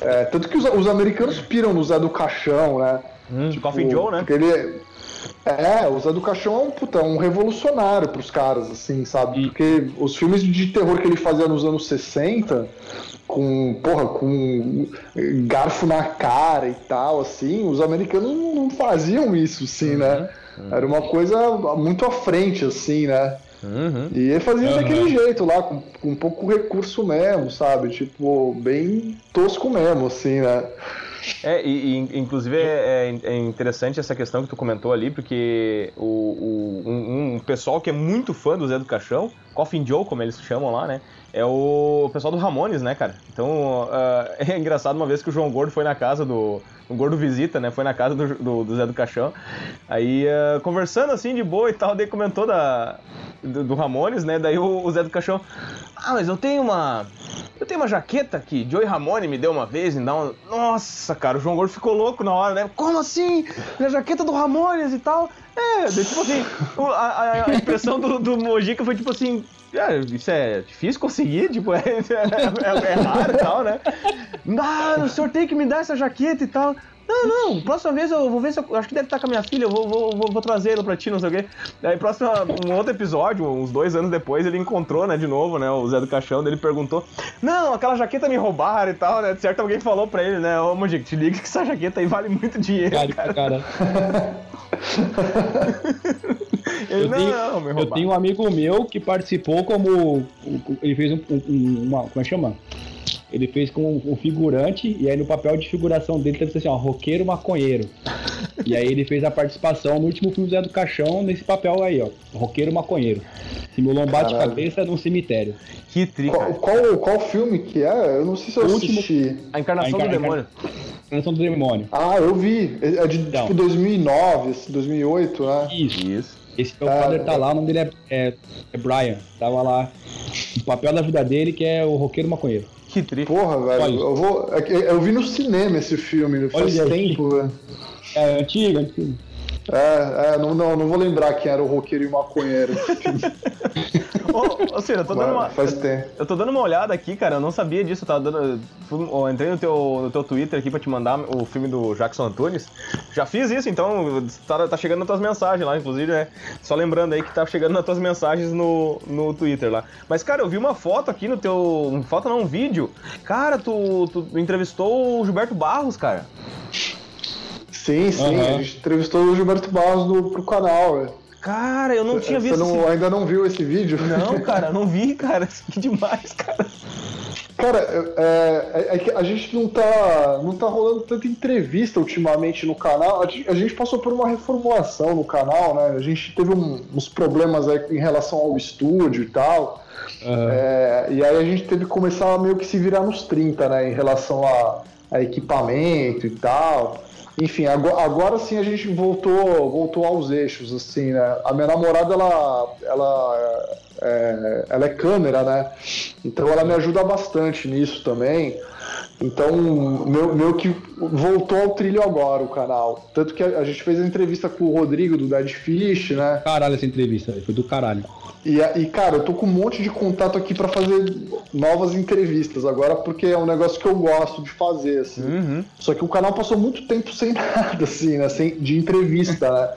É, tanto que os, os americanos piram no Zé do Caixão, né? Hum, tipo, Coffin Joe, né? Porque ele, é, o Zé do Caixão é um, puta, um revolucionário pros caras, assim, sabe? Porque os filmes de terror que ele fazia nos anos 60, com porra, com garfo na cara e tal, assim, os americanos não faziam isso, assim, né? Uhum. Era uma coisa muito à frente, assim, né? Uhum. E ele fazia uhum. daquele jeito lá, com, com pouco recurso mesmo, sabe? Tipo, bem tosco mesmo, assim, né? É, e, e inclusive é, é, é, interessante essa questão que tu comentou ali, porque o, o um, um, pessoal que é muito fã do Zé do Caixão, Coffin Joe, como eles chamam lá, né? É o pessoal do Ramones, né, cara? Então, uh, é engraçado uma vez que o João Gordo foi na casa do. O Gordo Visita, né? Foi na casa do, do, do Zé do Caixão. Aí, uh, conversando assim de boa e tal, daí comentou da, do, do Ramones, né? Daí o, o Zé do Caixão. Ah, mas eu tenho uma. Eu tenho uma jaqueta que Joey Ramone me deu uma vez e não. Nossa, cara, o João Gordo ficou louco na hora, né? Como assim? Minha jaqueta do Ramones e tal. É, tipo assim, a, a, a impressão do, do Mojica foi tipo assim. É, isso é difícil conseguir, tipo, é, é, é, raro e tal, né? Ah, o senhor tem que me dar essa jaqueta e tal. Não, não, próxima vez eu vou ver se eu. Acho que deve estar com a minha filha, eu vou, vou, vou, vou trazê-lo pra ti, não sei o quê. Aí, próximo, um outro episódio, uns dois anos depois, ele encontrou, né, de novo, né, o Zé do Caixão, ele perguntou: Não, aquela jaqueta me roubaram e tal, né? De certo, alguém falou pra ele, né, ô, Mojic, te liga que essa jaqueta aí vale muito dinheiro. Cara, cara. ele, eu, não, tenho, não, eu tenho um amigo meu que participou como. Ele fez um, um, uma. Como é que chama? Ele fez com um figurante, e aí no papel de figuração dele teve assim, ó, roqueiro maconheiro. e aí ele fez a participação no último filme Zé do Caixão, nesse papel aí, ó, roqueiro maconheiro. Simulou um bate-cabeça num cemitério. Que triste. Qual, qual, qual, filme que é? Eu não sei se eu o assisti. Último... A Encarnação a encar... do Demônio. Encarnação do Demônio. Ah, eu vi. É de então. tipo 2009, 2008, né? Isso. Isso. Esse meu é, padre tá lá, o nome dele é, é, é Brian. Tava lá. O papel da vida dele que é o roqueiro maconheiro. Que triste. Porra, velho. Olha. Eu, vou, é eu vi no cinema esse filme, faz Olha tempo, velho. É antigo, antigo. É, é não, não, não vou lembrar quem era o roqueiro e o maconheiro. Ô, ô Ciro, eu tô dando uma. Faz tempo. Eu tô dando uma olhada aqui, cara. Eu não sabia disso. Eu dando. Eu entrei no teu, no teu Twitter aqui pra te mandar o filme do Jackson Antunes. Já fiz isso, então tá, tá chegando nas tuas mensagens lá, inclusive, né? Só lembrando aí que tá chegando nas tuas mensagens no, no Twitter lá. Mas, cara, eu vi uma foto aqui no teu. Foto não, um vídeo. Cara, tu, tu entrevistou o Gilberto Barros, cara. Sim, sim, uhum. a gente entrevistou o Gilberto Barros no, pro canal, velho. Cara, eu não tinha visto. Você não, ainda não viu esse vídeo? Não, cara, não vi, cara. Que demais, cara. Cara, é, é, é a gente não tá, não tá rolando tanta entrevista ultimamente no canal. A gente, a gente, passou por uma reformulação no canal, né? A gente teve um, uns problemas aí em relação ao estúdio e tal. Uhum. É, e aí a gente teve que começar a meio que se virar nos 30, né? Em relação a, a equipamento e tal. Enfim, agora, agora sim a gente voltou, voltou aos eixos, assim, né? A minha namorada, ela, ela, é, ela é câmera, né? Então ela me ajuda bastante nisso também. Então, meu, meu que voltou ao trilho agora o canal. Tanto que a, a gente fez a entrevista com o Rodrigo do Dead Fish, né? Caralho, essa entrevista foi do caralho. E, e, cara, eu tô com um monte de contato aqui para fazer novas entrevistas agora, porque é um negócio que eu gosto de fazer, assim. Uhum. Só que o canal passou muito tempo sem nada, assim, né? Sem, de entrevista, né?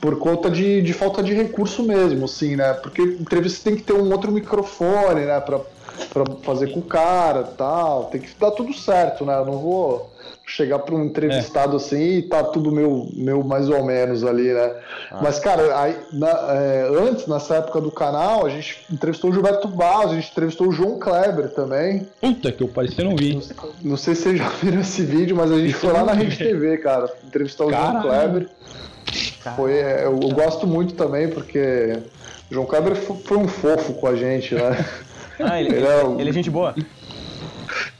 Por conta de, de falta de recurso mesmo, assim, né? Porque entrevista tem que ter um outro microfone, né? Pra, pra fazer com o cara tal. Tem que dar tudo certo, né? Eu não vou chegar para um entrevistado é. assim e tá tudo meu, meu mais ou menos ali, né? Ah. Mas, cara, aí, na, é, antes, nessa época do canal, a gente entrevistou o Gilberto Barros, a gente entrevistou o João Kleber também. Puta que eu parecia não vi. Não, não, sei se vocês já viram esse vídeo, mas a gente foi lá na Rede TV, cara, entrevistar o Caralho. João Kleber. Foi, é, eu, eu, gosto muito também, porque o João Kleber foi um fofo com a gente, né? Ah, ele, ele, é, ele é gente boa.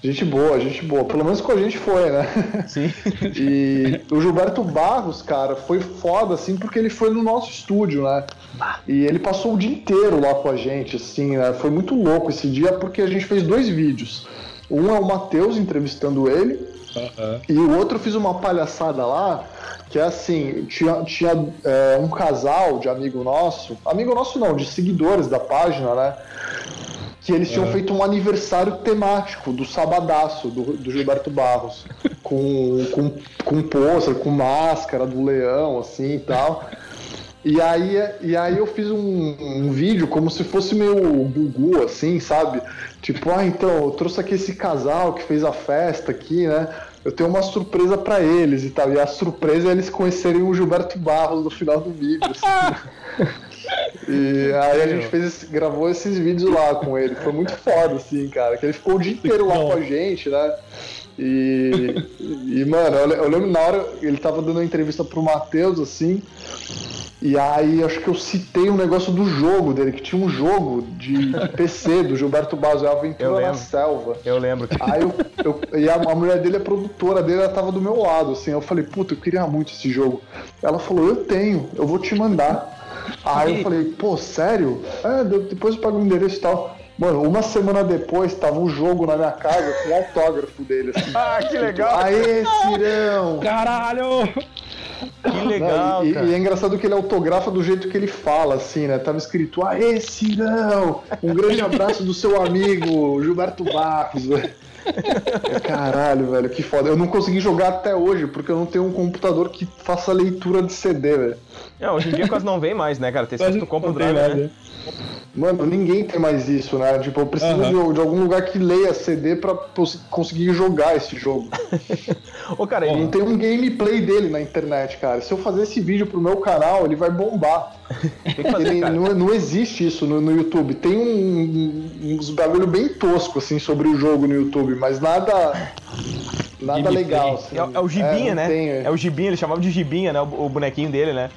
Gente boa, gente boa. Pelo menos com a gente foi, né? Sim. E o Gilberto Barros, cara, foi foda, assim, porque ele foi no nosso estúdio, né? E ele passou o dia inteiro lá com a gente, assim, né? Foi muito louco esse dia, porque a gente fez dois vídeos. Um é o Matheus entrevistando ele, uhum. e o outro fiz uma palhaçada lá, que é assim, tinha, tinha é, um casal de amigo nosso, amigo nosso não, de seguidores da página, né? Que eles tinham feito um aniversário temático do Sabadaço, do, do Gilberto Barros, com, com, com pôster, com máscara do leão, assim e tal. E aí, e aí eu fiz um, um, vídeo como se fosse meu Gugu, assim, sabe? Tipo, ah, então, eu trouxe aqui esse casal que fez a festa aqui, né? Eu tenho uma surpresa para eles e tal. E a surpresa é eles conhecerem o Gilberto Barros no final do vídeo. Assim. E aí a gente fez gravou esses vídeos lá com ele. Foi muito foda, assim, cara. Que ele ficou o dia inteiro lá com a gente, né? E, e mano, eu, lembro na hora ele tava dando uma entrevista pro Matheus, assim. E aí acho que eu citei um negócio do jogo dele, que tinha um jogo de PC do Gilberto Basso, Aventura na Selva. Eu lembro. Aí eu, eu e a, a, mulher dele, a produtora dele, ela tava do meu lado, assim. Eu falei, puta, eu queria muito esse jogo. Ela falou, eu tenho, eu vou te mandar. Aí eu falei, pô, sério? É, depois eu pago o endereço e tal. Mano, uma semana depois tava um jogo na minha casa com o autógrafo dele. Assim. Ah, que legal! Aê, Cirão! Caralho! Que legal, Não, e, e, é engraçado que ele autografa do jeito que ele fala, assim, né? Tava escrito, aê, Cirão! Um grande abraço do seu amigo Gilberto Barros, velho. Caralho, velho, que foda. Eu não consegui jogar até hoje, porque eu não tenho um computador que faça leitura de CD, velho. Não, hoje em dia quase não vem mais, né, cara? Tem sempre tu compra o drive, né? Mano, ninguém tem mais isso, né? Tipo, eu preciso uhum. de, de, algum lugar que leia CD pra conseguir jogar esse jogo. Ô, cara, ele... Não tem um gameplay dele na internet, cara. Se eu fazer esse vídeo pro meu canal, ele vai bombar. Fazer, ele, não, não, existe isso no, no YouTube. Tem um, uns bagulho bem tosco, assim, sobre o jogo no YouTube, mas nada. Nada legal. Assim. É, é, o Gibinha, é, né? Tem, é. é. o Gibinha, ele chamava de Gibinha, né? O, o bonequinho dele, né?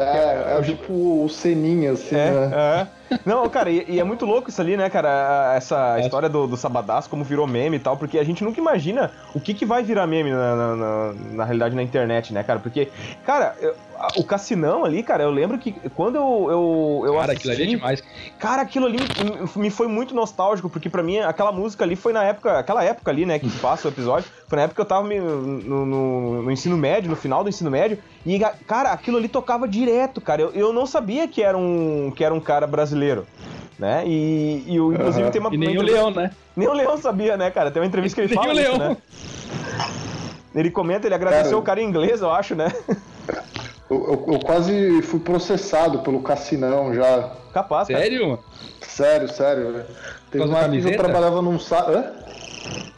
É, é, tipo o Seninha, assim, é, né? Não, cara, e, e, é muito louco isso ali, né, cara? Essa é. história do, do Sabadaço, como virou meme e tal, porque a gente nunca imagina o que, que vai virar meme na, na, na, na realidade na internet, né, cara? Porque, cara, eu, o Cassinão ali, cara, eu lembro que quando eu, eu, eu cara, assisti... Aquilo ali é demais. Cara, aquilo ali me foi muito nostálgico, porque para mim aquela música ali foi na época, aquela época ali, né, que passa o episódio, foi na época que eu tava no, no, no ensino médio, no final do ensino médio, e, cara, aquilo ali tocava direto, cara. Eu, eu não sabia que era um, que era um cara brasileiro né? E, e o, inclusive uhum. tem uma. E nem uma o Leão, né? Nem o Leão sabia, né, cara? Tem uma entrevista que ele fala. Nem o Leão. né? Ele comenta, ele agradeceu cara, o cara em inglês, eu acho, né? Eu, eu, eu, quase fui processado pelo Cassinão já. Capaz, cara. Sério? Sério, sério. Teve uma que eu trabalhava num site.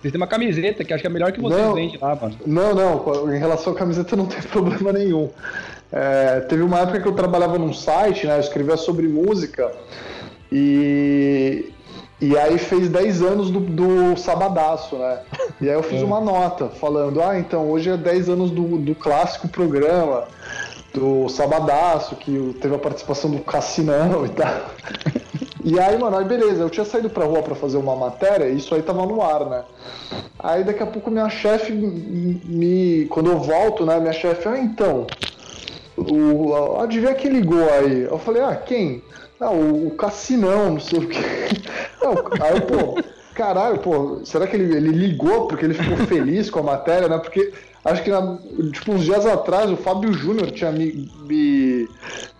Você tem uma camiseta que acho que é melhor que vocês não, vendem lá, mano. Não, não, em relação à camiseta não tem problema nenhum. É, teve uma época que eu trabalhava num site, né? Eu escrevia sobre música e, e aí fez 10 anos do, do Sabadaço, né? E aí eu fiz é. uma nota falando, ah, então hoje é 10 anos do, do clássico programa do Sabadaço, que teve a participação do Cassinão e tal. E aí, mano, aí beleza, eu tinha saído pra rua pra fazer uma matéria e isso aí tava no ar, né? Aí daqui a pouco minha chefe me. Quando eu volto, né, minha chefe, ah, então. O, adivinha quem ligou aí? Eu falei, ah, quem? Ah, o, o Cassinão, não sei o quê. Aí, pô, caralho, pô, será que ele, ele ligou porque ele ficou feliz com a matéria, né? Porque acho que na, tipo, uns dias atrás o Fábio Júnior tinha me, me,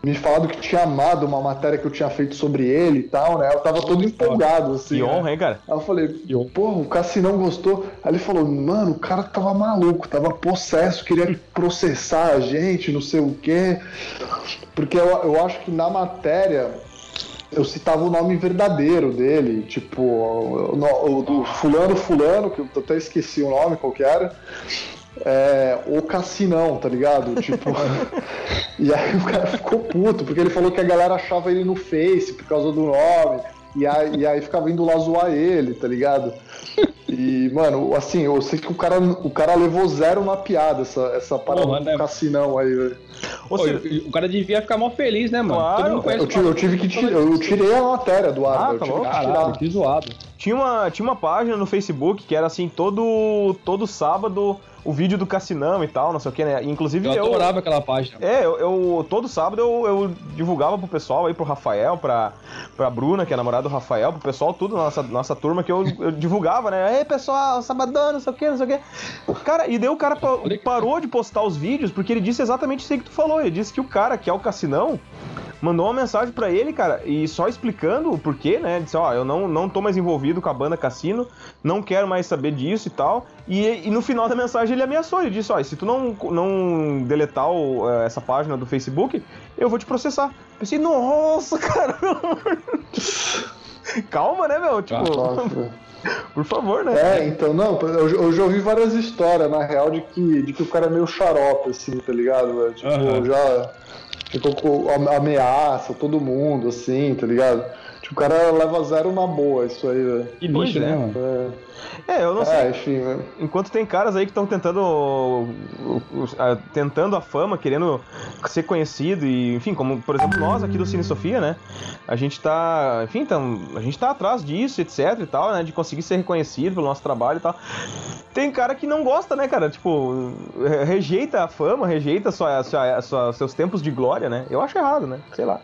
me, falado que tinha amado uma matéria que eu tinha feito sobre ele e tal, né? Eu tava todo empolgado, assim. Que honra, né? hein, cara? Aí eu falei, pô, o Cassinão gostou. Aí ele falou, mano, o cara tava maluco, tava possesso, queria processar a gente, não sei o quê. Porque eu, eu acho que na matéria eu citava o nome verdadeiro dele, tipo, o, do fulano fulano, que eu até esqueci o nome qual que era, é, o Cassinão, tá ligado? Tipo, e aí o cara ficou puto, porque ele falou que a galera achava ele no Face por causa do nome, e aí, e aí ficava indo lá zoar ele, tá ligado? E, mano, assim, eu sei que o cara, o cara levou zero na piada, essa, essa parada Porra, do né? cassinão aí, velho. Ou seja, o cara devia ficar mó feliz, né, mano? Claro, eu, tive, eu tive que tirar, eu tirei a matéria do ar, ah, eu tá tive louco? que tirar. que zoado. Tinha uma, tinha uma página no Facebook que era assim, todo, todo sábado o vídeo do Cassinão e tal, não sei o que, né? Inclusive eu. adorava aquela página. É, eu, eu, todo sábado eu, eu divulgava pro pessoal aí, pro Rafael, pra, pra Bruna, que é a namorada do Rafael, pro pessoal, tudo, nossa, nossa turma, que eu, eu divulgava, né? Ei, pessoal, sabadão, não sei o que, não sei o que. Cara, e daí o cara parou de postar os vídeos porque ele disse exatamente isso aí que tu falou. Ele disse que o cara, que é o Cassinão, mandou uma mensagem para ele, cara, e só explicando o porquê, né? Disse, ó, eu não, não tô mais envolvido com a banda Cassino, não quero mais saber disso e tal. E, e no final da mensagem ele ameaçou, ele disse, ó, se tu não, não deletar o, eh, essa página do Facebook, eu vou te processar. Pensei, nossa, cara, Calma, né, meu? Tipo, Nossa. por favor, né? É, então, não, eu, eu já ouvi várias histórias, na real, de que, de que o cara é meio xarope, assim, tá ligado? velho? Tipo, Aham. já ficou com am- ameaça todo mundo, assim, tá ligado? O cara leva zero na boa, isso aí, velho. Que Pois bicho, é. né, mano? É, É, eu não sei. é, enfim, né? Enquanto tem caras aí que estão tentando tentando a fama, querendo ser conhecido e, enfim, como por exemplo nós aqui do Cine Sofia, né? A gente tá, enfim, tam, a gente tá atrás disso, etc e tal, né, de conseguir ser reconhecido pelo nosso trabalho e tal. Tem cara que não gosta, né, cara? Tipo, re- rejeita a fama, rejeita sua, sua, sua- seus tempos de glória, né? Eu acho errado, né? Sei lá.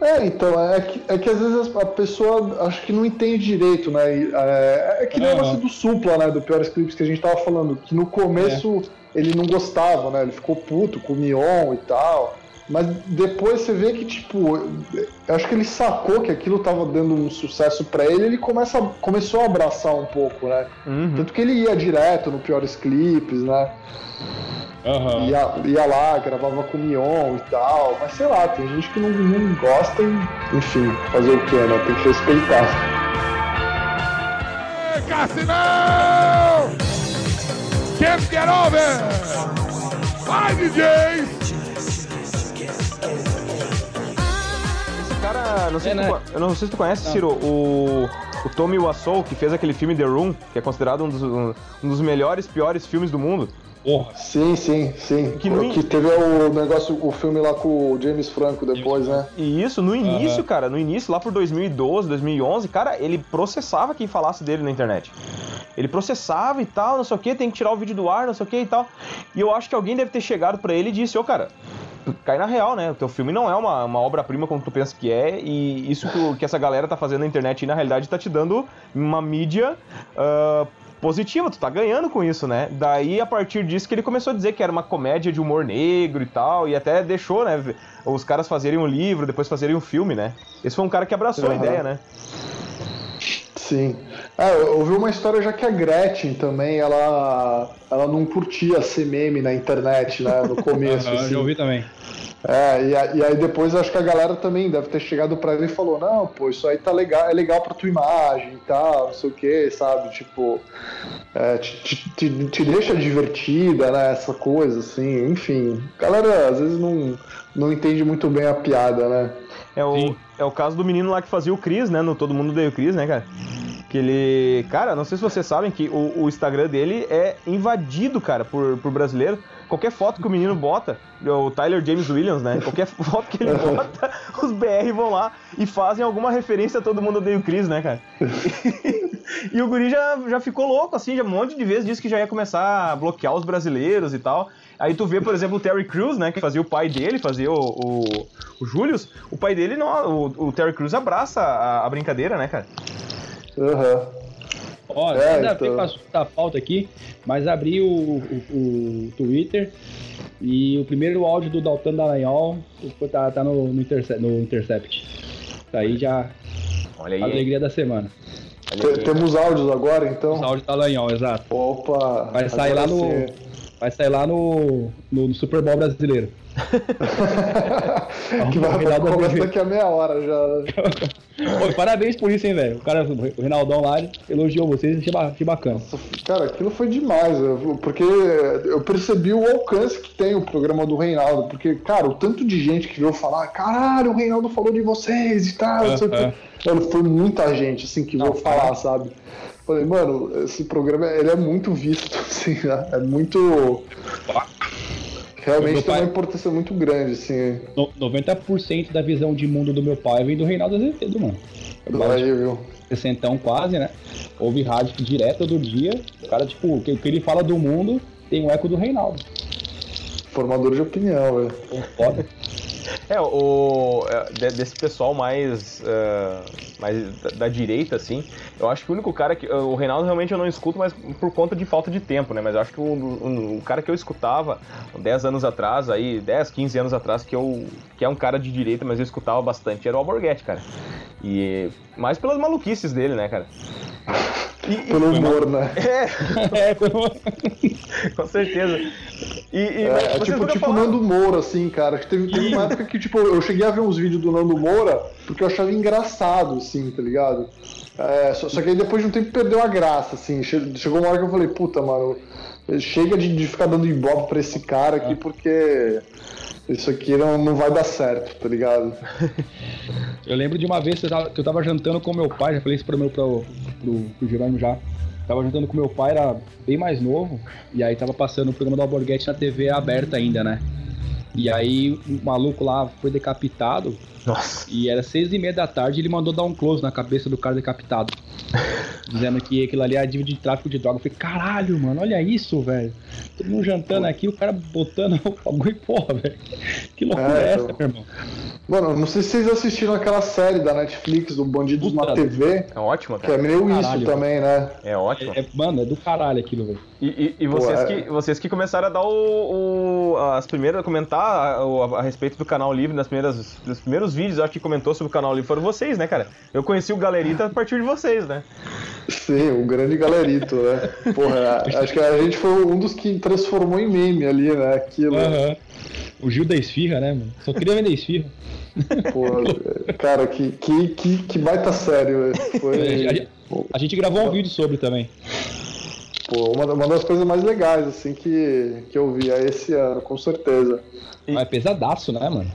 É, então, é que, é que às vezes a pessoa acho que não entende direito, né? É, é que nem lance do Supla, né? Do Piores Clips que a gente tava falando, que no começo ele não gostava, né? Ele ficou puto com o Mion e tal. Mas depois você vê que, tipo, eu acho que ele sacou que aquilo tava dando um sucesso pra ele ele começa, começou a abraçar um pouco, né? Uhum. Tanto que ele ia direto no Piores Clips, né? Aham. Ia, ia lá, gravava com o Mion e tal, mas sei lá, tem gente que não, não gosta e, enfim, fazer o que, né? Tem que respeitar. Cassinão! Can't get over! Vai, DJ! Cara, não sei É, se tu, né? eu não sei se tu conhece, Ciro, o, o Tommy Wiseau, que fez aquele filme The Room, que é considerado um dos, um, um dos melhores, piores filmes do mundo. Porra. Sim, sim, sim. Que Que, no- teve o negócio, o filme lá com o James Franco depois, né? E isso, no início, Aham. cara, no início, lá por 2012, 2011, cara, ele processava quem falasse dele na internet. Ele processava e tal, não sei o que, tem que tirar o vídeo do ar, não sei o que e tal. E eu acho que alguém deve ter chegado pra ele e disse, ô cara, tu cai na real, né? O teu filme não é uma, uma obra-prima como tu pensa que é, e isso que, que essa galera tá fazendo na internet, na realidade, tá te dando uma mídia ah, positiva, tu tá ganhando com isso, né? Daí, a partir disso, que ele começou a dizer que era uma comédia de humor negro e tal, e até deixou, né, os caras fazerem um livro, depois fazerem um filme, né? Esse foi um cara que abraçou a Aham. ideia, né? Sim. É, eu ouvi uma história já que a Gretchen também, ela, ela não curtia ser meme na internet, né? No começo, Aham, assim. já ouvi também. É, e, a- e aí depois acho que a galera também deve ter chegado pra ele e falou, não, pô, isso aí tá legal, é legal pra tua imagem e tal, não sei o que, sabe? Tipo, é, te, te- te- te deixa divertida, né? Essa coisa, assim, enfim. A galera às vezes não, não entende muito bem a piada, né? É o, Sim. é o caso do menino lá que fazia o Chris, né? No Todo Mundo Deu o Chris, né, cara? Que ele. Cara, não sei se vocês sabem que o, o Instagram dele é invadido, cara, por, por brasileiro. Qualquer foto que o menino bota, o Tyler James Williams, né? Qualquer foto que ele bota, os BR vão lá e fazem alguma referência a todo mundo odeia o Chris, né, cara? E, o Guri já, já ficou louco, assim, já um monte de vezes disse que já ia começar a bloquear os brasileiros e tal. Aí tu vê, por exemplo, o Terry Crews, né, que fazia o pai dele, fazia o, o, o Julius. O pai dele, não, o, o Terry Crews abraça a, a brincadeira, né, cara? Aham. Ó, É, ainda então. tem pra a pauta aqui, mas abri o, o, o Twitter e o primeiro áudio do Dalton Dallagnol tá, tá no, no, Interce- no Intercept. Tá aí já Olha a aí. alegria da semana. Te- Temos áudios agora, então? Os áudios do Dallagnol, exato. Opa! Vai sair lá no, vai sair lá no, no, no Super Bowl brasileiro. que vai Reinaldo começa Azevedo. daqui a meia hora já. Pô, parabéns por isso, hein, velho. O cara, o Reinaldão lá, elogiou vocês, achei, ba- achei bacana. Cara, aquilo foi demais, porque eu percebi o alcance que tem o programa do Reinaldo. Porque, cara, o tanto de gente que veio falar, caralho, o Reinaldo falou de vocês e tal. Mano, foi muita gente, assim, que veio falar, sabe? Falei, mano, esse programa, ele é muito visto, assim, né? É muito... Realmente tem uma pai- importância muito grande, assim. No- 90% da visão de mundo do meu pai vem do Reinaldo Azevedo, mano. Gosto Aí, viu? 60 quase, né? Ouve rádio direto todo dia. O cara, tipo, o que, o que ele fala do mundo tem um eco do Reinaldo. Formador de opinião, velho. Foda. É, o, é, de- desse pessoal mais, é, mais da, da direita, assim, eu acho que o único cara que. O Reinaldo realmente eu não escuto, mas por conta de falta de tempo, né? Mas eu acho que o, o, o cara que eu escutava 10 anos atrás, aí, 10, 15 anos atrás, que, eu, que é um cara de direita, mas eu escutava bastante, era o Alborguete, cara. E mais pelas maluquices dele, né, cara? E- e- Pelo humor, né? É, É, com certeza. E, e- É, vocês tipo, tipo Nando Moura, assim, cara. que Teve, teve uma época que, tipo, eu cheguei a ver uns vídeos do Nando Moura porque eu achava engraçado, assim, tá ligado? É, só, só que aí depois de um tempo perdeu a graça, assim. Che- Chegou uma hora que eu falei, puta, mano, chega de, de ficar dando ibope pra esse cara aqui porque isso aqui não, não vai dar certo, tá ligado? Eu lembro de uma vez que eu tava, que eu tava jantando com meu pai, já falei isso pro meu pro, pro, pro Jerônimo já. Tava jantando com meu pai, era bem mais novo, e aí tava passando o programa do Alborguete na TV aberta ainda, né? E aí o maluco lá foi decapitado, Nossa. e era seis e meia da tarde e ele mandou dar um close na cabeça do cara decapitado. Dizendo que aquilo ali era dívida de tráfico de droga. Eu falei, caralho, mano, olha isso, velho. Todo mundo jantando aqui, o cara botando o bagulho, porra, velho. Que loucura É, é, essa, então. meu irmão? Mano, não sei se vocês assistiram aquela série da Netflix, do Bandidos Puta, na TV, É ótimo, que cara. é meio isso Caralho. também, né? É ótimo. É, é- mano, é do caralho aquilo, velho. E, e- e vocês, Pô, é. que, vocês que começaram a dar o, o- as primeiras, a comentar a, o- a respeito do canal livre nas primeiras, dos primeiros vídeos, eu acho que comentou sobre o canal livre foram vocês, né, cara? Eu conheci o Galerita a partir de vocês, né? Sim, o grande galerito, né? Porra, acho que a gente foi um dos que transformou em meme ali, né? Aquilo. Aham. O Gil da Esfirra, né, mano? Só queria vender esfirra. Porra, cara, que, que, que, que baita sério. velho. A Foi gente- A gente gravou um vídeo sobre também. pô, uma, uma das coisas mais legais, assim, que, que eu vi é esse ano, com certeza. E- Mas é pesadaço, né, mano?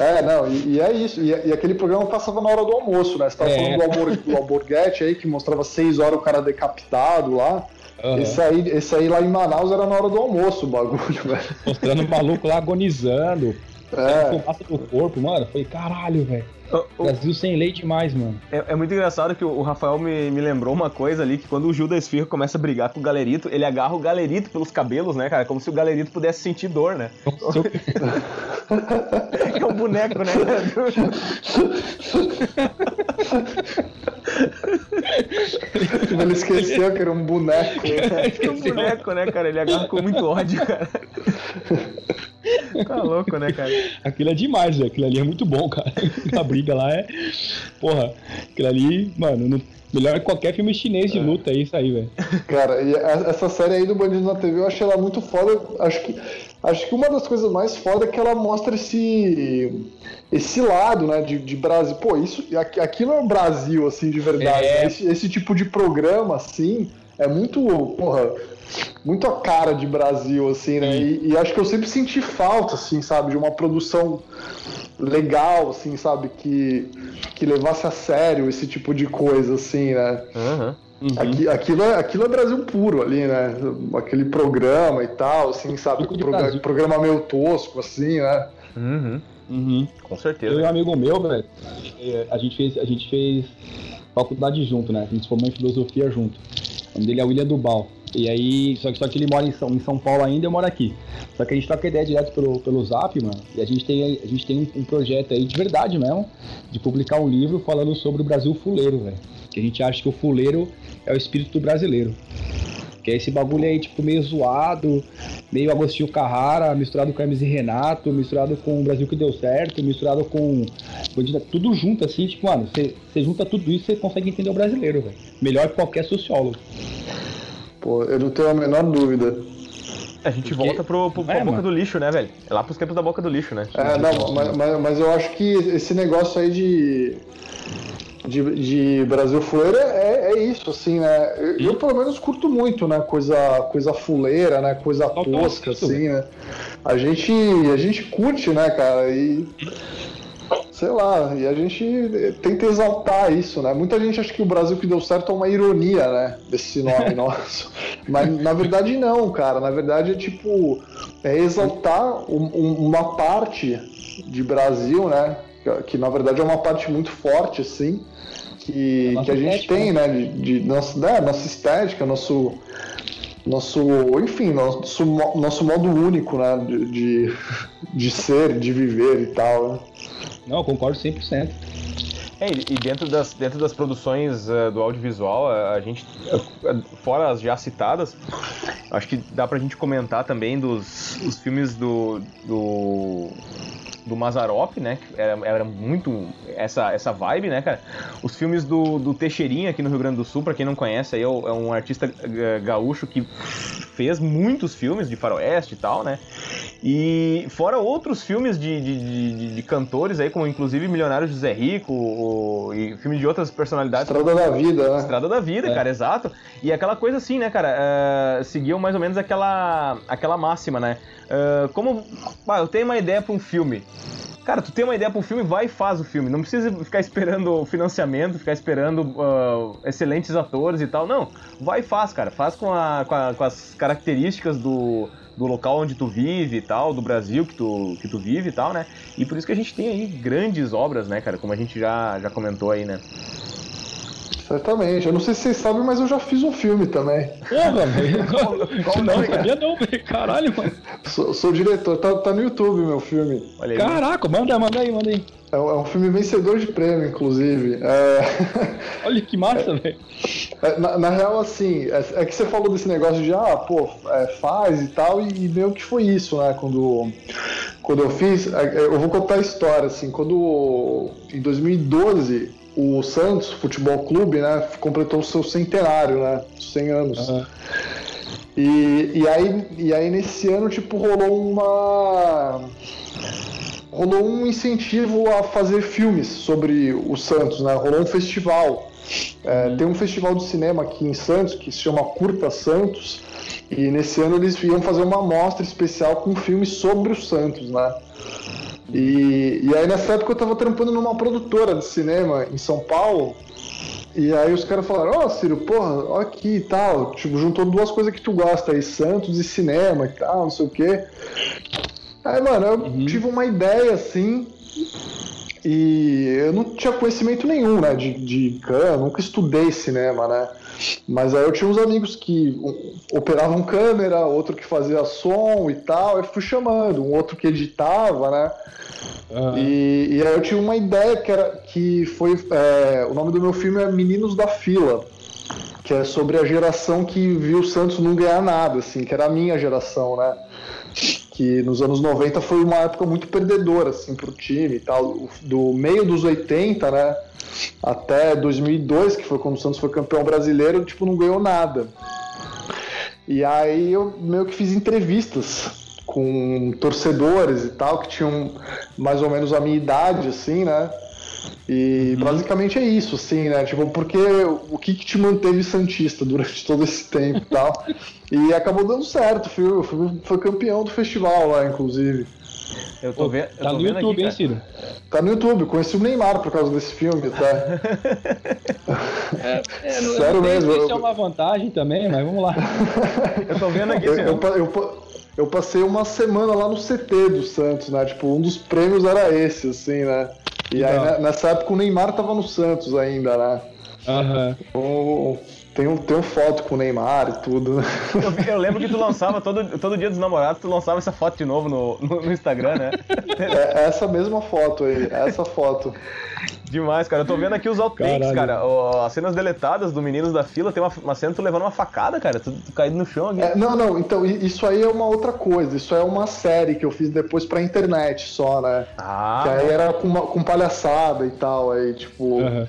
É, não, e, e é isso. E, e aquele programa passava na hora do almoço, né? Você tava É. falando do, Albor, do Alborguete aí, que mostrava seis horas o cara decapitado lá. Aham. Esse, aí, esse aí lá em Manaus era na hora do almoço o bagulho, velho. Mostrando o maluco lá agonizando. É. Fumaça do corpo, mano. Foi caralho, velho. O- o- Brasil sem lei demais, mano. É, é muito engraçado que o, Rafael me, me lembrou uma coisa ali, que quando o Gil da Esfirra começa a brigar com o Galerito, ele agarra o Galerito pelos cabelos, né, cara? Como se o Galerito pudesse sentir dor, né? É um boneco, né? Ele esqueceu que era um boneco. É um boneco, né, cara? Ele agarra com muito ódio, cara. Tá louco, né, cara? Aquilo é demais, velho. Aquilo ali é muito bom, cara. A briga lá é. Porra, aquilo ali, mano, não- melhor que qualquer filme chinês de luta, é isso aí, velho. Cara, e a- essa série aí do Bandido na TV eu achei ela muito foda. Acho que, acho que uma das coisas mais foda é que ela mostra esse esse lado, né, de, de Brasil. Pô, isso aqui, não é Brasil, assim, de verdade. É. né? Esse, esse tipo de programa, assim, é muito, porra, muito a cara de Brasil, assim, né? E, e acho que eu sempre senti falta, assim, sabe, de uma produção legal, assim, sabe, que, que levasse a sério esse tipo de coisa, assim, né? Aham. Aqui- aquilo, é, aquilo é Brasil puro ali, né? Aquele programa e tal, assim, sabe? Tipo de Progra- Brasil. programa meio tosco, assim, né? Uhum. Uhum. Com Eu e certeza. um amigo meu, velho, eh, a gente fez, a gente fez faculdade junto, né? A gente se formou em filosofia junto. O nome dele é William Dubal. E aí, só que, só que ele mora em São, em São Paulo ainda, eu moro aqui. Só que a gente troca ideia direto pelo, pelo Zap, mano. E a gente tem, a gente tem um, projeto aí de verdade mesmo, de publicar um livro falando sobre o Brasil fuleiro, velho. Que a gente acha que o fuleiro é o espírito brasileiro. Que é esse bagulho aí, tipo, meio zoado, meio Agostinho Carrara, misturado com Hermes e Renato, misturado com o Brasil que deu certo, misturado com. Tudo junto, assim, tipo, mano, você você junta tudo isso você consegue entender o brasileiro, velho. Melhor que qualquer sociólogo. Pô, eu não tenho a menor dúvida. A gente Porque- volta pro, pro, pra É, boca mano. do lixo, né, velho? É lá pros tempos da boca do lixo, né? É, não, mas, mas, mas eu acho que esse negócio aí de. De, de Brasil fuleiro é, é isso, assim, né? Eu, eu, pelo menos curto muito, né? Coisa, coisa fuleira, né? Coisa tosca, assim, né? A gente, a gente curte, né, cara? E. Sei lá, e a gente tenta exaltar isso, né? Muita gente acha que o Brasil que deu certo é uma ironia, né? Desse nome nosso. Mas na verdade não, cara. Na verdade é tipo. É exaltar um- um- uma parte de Brasil, né? Que, que, na verdade é uma parte muito forte, assim. Que, Nossa que a gente estética, tem, né? De, de nossa, né? nossa estética, nosso nosso, enfim, nosso, nosso modo único, né, de, de, de ser, de viver e tal. Não, eu concordo 100%. É, e dentro das, dentro das produções uh, do audiovisual, a, a gente, uh, fora as já citadas, acho que dá pra gente comentar também dos os filmes do, do do Mazarop, né? Era, era muito essa, essa vibe, né, cara? Os filmes do, do Teixeirinha aqui no Rio Grande do Sul, pra quem não conhece, aí é, é um artista gaúcho que fez muitos filmes de faroeste e tal, né? E fora outros filmes de, de, de, de cantores aí, como inclusive Milionário José Rico, o, e filme de outras personalidades. Estrada da Vida, né? Estrada da Vida, é. cara, exato. E aquela coisa assim, né, cara? Uh, seguiam mais ou menos aquela, aquela máxima, né? Uh, como. Ah, eu tenho uma ideia para um filme. Cara, tu tem uma ideia para um filme, vai e faz o filme. Não precisa ficar esperando financiamento, ficar esperando uh, excelentes atores e tal. Não, vai e faz, cara. Faz com, a, com, a, com, as características do, do local onde tu vive e tal, do Brasil que tu, que tu vive e tal, né? E por isso que a gente tem aí grandes obras, né, cara? Como a gente já, já comentou aí, né? Certamente. Eu não sei se vocês sabem, mas eu já fiz um filme também. Porra, velho. Qual não, sabia não, velho. Caralho, mano. Sou, sou diretor, tá, tá, no YouTube meu filme. Olha aí, Caraca, manda, manda aí, manda aí. É, é um filme vencedor de prêmio, inclusive. É... Olha que massa, velho. É, na, na, real, assim, é, é, que você falou desse negócio de, ah, pô, é, faz e tal, e, e meio que foi isso, né? Quando, quando eu fiz, é, eu vou contar a história, assim, quando em 2012 o Santos Futebol Clube, né, completou o seu centenário, né, 100 anos. Uhum. E, e, aí, e aí nesse ano, tipo, rolou uma... Rolou um incentivo a fazer filmes sobre o Santos, né? Rolou um festival. É, uhum. Tem um festival de cinema aqui em Santos que se chama Curta Santos. E nesse ano eles iam fazer uma mostra especial com filmes sobre o Santos, né? E, e aí nessa época eu tava trampando numa produtora de cinema em São Paulo. E aí os caras falaram, ó oh, Ciro, porra, ó aqui e tal. Tipo, juntou duas coisas que tu gosta aí, Santos e cinema e tal, não sei o quê. Aí, mano, eu uhum. tive uma ideia assim. E eu não tinha conhecimento nenhum, né, de, de nunca estudei cinema, né. Mas aí eu tinha uns amigos que operavam câmera, outro que fazia som e tal, eu fui chamando, um outro que editava, né. Uhum. E, e, aí eu tinha uma ideia que era que foi é, o nome do meu filme é Meninos da Fila, que é sobre a geração que viu o Santos não ganhar nada, assim, que era a minha geração, né? Que nos anos 90 foi uma época muito perdedora, assim, pro time e tal. Do meio dos 80, né? Até 2002, que foi quando o Santos foi campeão brasileiro, tipo, não ganhou nada. E aí eu meio que fiz entrevistas com torcedores e tal, que tinham mais ou menos a minha idade, assim, né? E uhum. basicamente é isso, assim, né? Tipo, porque o que, que te manteve Santista durante todo esse tempo e tal. e acabou dando certo, foi, foi, foi campeão do festival lá, inclusive. Eu tô, vendo, tá no YouTube, hein, Ciro? Tá no YouTube, conheci o Neymar por causa desse filme, tá? é, é, Sério eu mesmo. Isso é uma vantagem também, mas vamos lá. eu tô vendo aqui, eu, eu, eu, eu passei uma semana lá no CT do Santos, né? Tipo, um dos prêmios era esse, assim, né? E aí né, nessa época o Neymar tava no Santos ainda, né? Aham. Uhum. Tem um, tem um foto com o Neymar e tudo. Né? Eu, eu, lembro que tu lançava todo, todo dia dos namorados, tu lançava essa foto de novo no, no, no Instagram, né? É essa mesma foto aí, essa foto. Demais, cara. Eu tô vendo aqui os outtakes, cara. as cenas deletadas do Meninos da Fila, tem uma, uma cena tu levando uma facada, cara. Tu, tu caído no chão aqui. É, não, não, então isso aí é uma outra coisa. Isso é uma série que eu fiz depois pra internet só, né? Ah. Que aí era com, uma, com palhaçada e tal, aí, tipo. Uhum.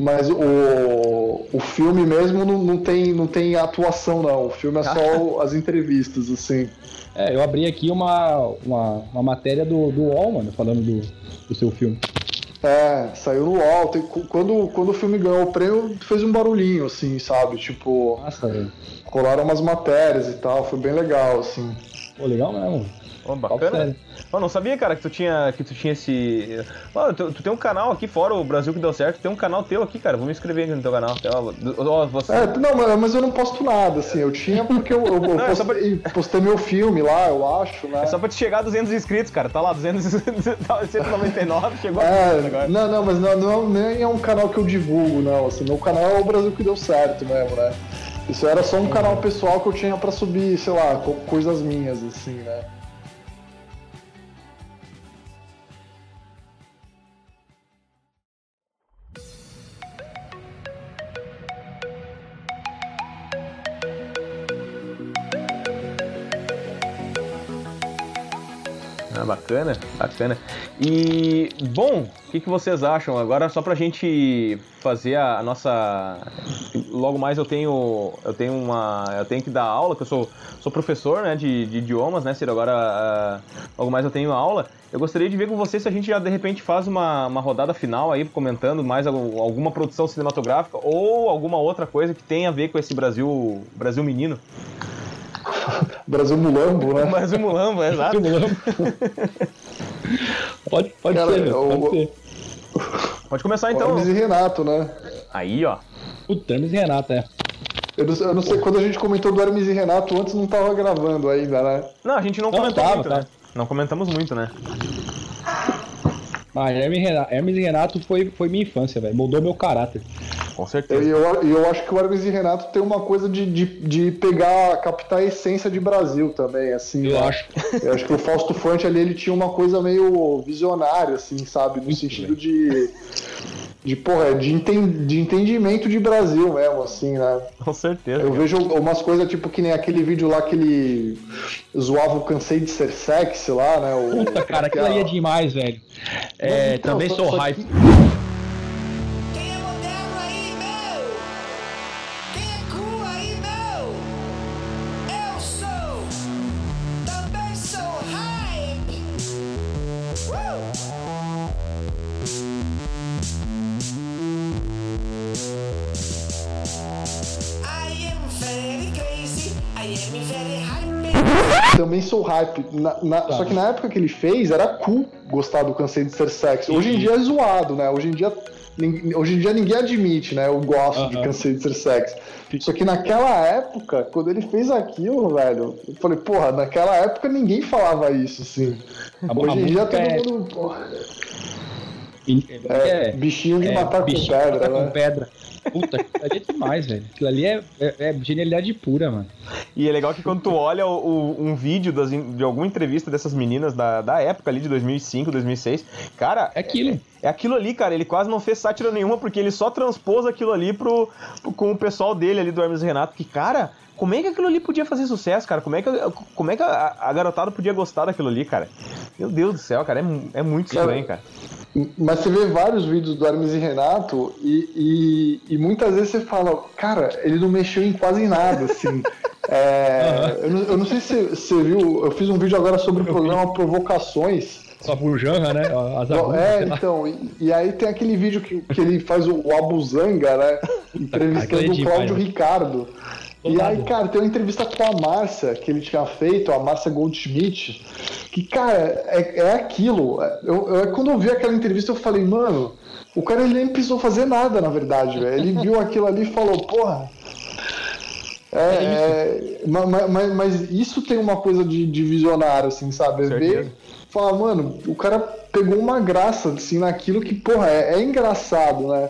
Mas o, o filme mesmo não, não, tem, não tem atuação, não. O filme é só as entrevistas, assim. É, eu abri aqui uma, uma, uma matéria do, do UOL, mano, falando do, do seu filme. É, saiu no UOL. Tem, quando, quando o filme ganhou o prêmio, fez um barulhinho, assim, sabe? Tipo. Nossa. Rolaram umas matérias e tal, foi bem legal, assim. Pô, legal mesmo. Oh, bacana. Oh, não sabia, cara, que tu tinha, que tu tinha esse. Tu, tu, tem um canal aqui fora, o Brasil que deu certo, tem um canal teu aqui, cara. Vou me inscrever aqui no teu canal. Oh, você... é, não, mas eu não posto nada, assim. Eu tinha porque eu, eu, não, postei, é pra... postei, meu filme lá, eu acho, né? É só pra te chegar a 200 inscritos, cara. Tá lá, 200, 199, chegou é, a agora. Não, não, mas não, não, nem é um canal que eu divulgo, não. Assim, meu canal é o Brasil que deu certo mesmo, né? Isso era só um canal pessoal que eu tinha pra subir, sei lá, co- coisas minhas, assim, né? Bacana, bacana. E, bom, o que, que vocês acham? Agora, só pra gente fazer a, a nossa. Logo mais eu tenho. Eu tenho uma. Eu tenho que dar aula, que eu sou, sou professor né, de, de idiomas, né, Ciro? Agora, ah, logo mais eu tenho aula. Eu gostaria de ver com vocês se a gente já de repente faz uma, uma rodada final aí, comentando mais al- alguma produção cinematográfica ou alguma outra coisa que tenha a ver com esse Brasil, Brasil menino. Brasil Mulambo, né? Brasil mulambo, é exato. pode pode Cara, ser, eu- pode ser. Pode começar então. Hermes e Renato, né? Aí, ó. Puta, Hermes e Renato, é. Eu não, eu não sei, quando a gente comentou do Hermes e Renato, antes não tava gravando ainda, né? Não, a gente não, Não, comentou tava, muito, tava. né? Não comentamos muito, né? Ah, Hermes e Renato, Hermes e Renato foi, foi minha infância, velho. Mudou meu caráter. Com E certeza. eu, eu acho que o Hermes e Renato tem uma coisa de, de, de pegar, captar a essência de Brasil também, assim. Eu né? acho. Eu acho que o Fausto Fante ali, ele tinha uma coisa meio visionária, assim, sabe? No sentido de. De, porra, de, enten- de entendimento de Brasil mesmo, assim, né? Com certeza. Eu cara. vejo umas coisas tipo que nem aquele vídeo lá que ele zoava o Cansei de Ser Sexy lá, né? O, Puta, cara, aquilo ali é demais, velho. É, Então, também sou hype. que- Também sou hype. Na- na- Só que na época que ele fez, era cool gostar do Cansei de Ser Sexy. Hoje em dia é zoado, né? Hoje em dia, hoje em dia ninguém admite, né? Eu gosto de Aham. Cansei de Ser Sexy. Só que naquela época, quando ele fez aquilo, velho, eu falei, porra, naquela época ninguém falava isso, assim. A- Hoje em dia música é- todo mundo. porra, É, É, bichinho de é, matar com pedra, matar né? com pedra. Puta, aquilo ali é demais, velho. Aquilo ali é, é, é genialidade pura, mano. E é legal que quando tu olha o- o- um vídeo das de alguma entrevista dessas meninas da, da época ali de 2005, 2006, cara, É aquilo. é aquilo ali, cara. Ele quase não fez sátira nenhuma porque ele só transpôs aquilo ali pro, pro- com o pessoal dele ali do Hermes Renato. Que, cara, como é que aquilo ali podia fazer sucesso, cara? Como é que, como é que a, a garotada podia gostar daquilo ali, cara? Meu Deus do céu, cara, é, é muito estranho, cara. Mas você vê vários vídeos do Hermes e Renato e, e, e muitas vezes você fala, cara, ele não mexeu em quase nada, assim. É, eu, não, eu não sei se você viu, eu fiz um vídeo agora sobre o programa Provocações. Só por Janra, né? As É, então, e, e aí tem aquele vídeo que, que ele faz o, o Abuzanga, né? Entrevistando é o Cláudio? Ricardo. E aí, cara, tem uma entrevista com a Márcia que ele tinha feito, a Márcia Goldschmidt, que, cara, é, é aquilo. Eu, eu- quando eu vi aquela entrevista, eu falei, mano, o cara ele nem precisou fazer nada, na verdade, velho. Ele viu aquilo ali e falou, porra. É, é, ma- ma- mas, mas isso tem uma coisa de, de visionário, assim, sabe? Ver, falar, mano, o cara pegou uma graça, assim, naquilo que, porra, é, é engraçado, né?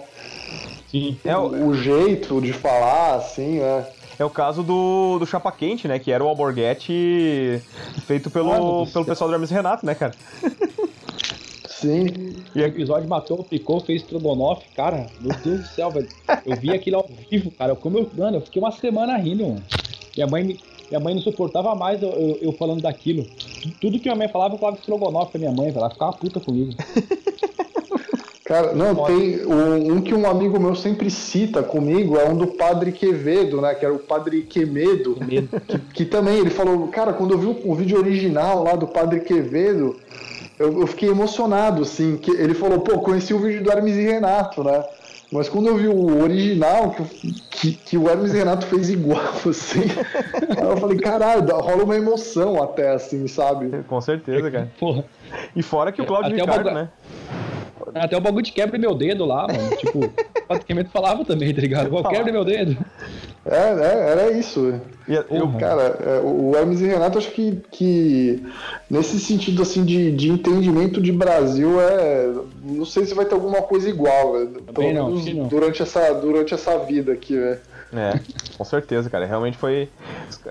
Sim. É o, O jeito de falar, assim, né? É o caso do, do Chapa Quente, né? Que era o alborguete feito pelo, pelo pessoal do Hermes e Renato, né, cara? Sim. O episódio matou, picou, fez estrogonofe, cara. Meu Deus do céu, velho. Eu vi aquilo ao vivo, cara. Como eu, mano, eu fiquei uma semana rindo, mano. Minha mãe, me- minha mãe não suportava mais eu, eu- eu falando daquilo. Tudo que minha mãe falava, eu falava estrogonofe pra minha mãe, velho. Ela ficava puta comigo. Cara, não, tem um, um que um amigo meu sempre cita comigo, é um do Padre Quevedo, né? Que era o Padre Quemedo. Medo. Que, que também ele falou, cara, quando eu vi o, o vídeo original lá do Padre Quevedo, eu, eu fiquei emocionado, assim. Que ele falou, pô, conheci o vídeo do Hermes e Renato, né? Mas quando eu vi o original, que, que, que o Hermes e Renato fez igual, assim, eu falei, caralho, rola uma emoção até, assim, sabe? Com certeza, cara. Porra. E fora que o Cláudio Até o Ricardo, bagu- né? Até o bagulho de quebra meu dedo lá, mano. Tipo, praticamente falava também, tá ligado? Quebra meu dedo. É, é, era isso. E eu. Cara, é, o Hermes e Renato, acho que, que nesse sentido assim de, de entendimento de Brasil, é, não sei se vai ter alguma coisa igual, velho. Pelo não, não. durante essa, durante essa vida aqui, velho. É, com certeza, cara. Realmente foi.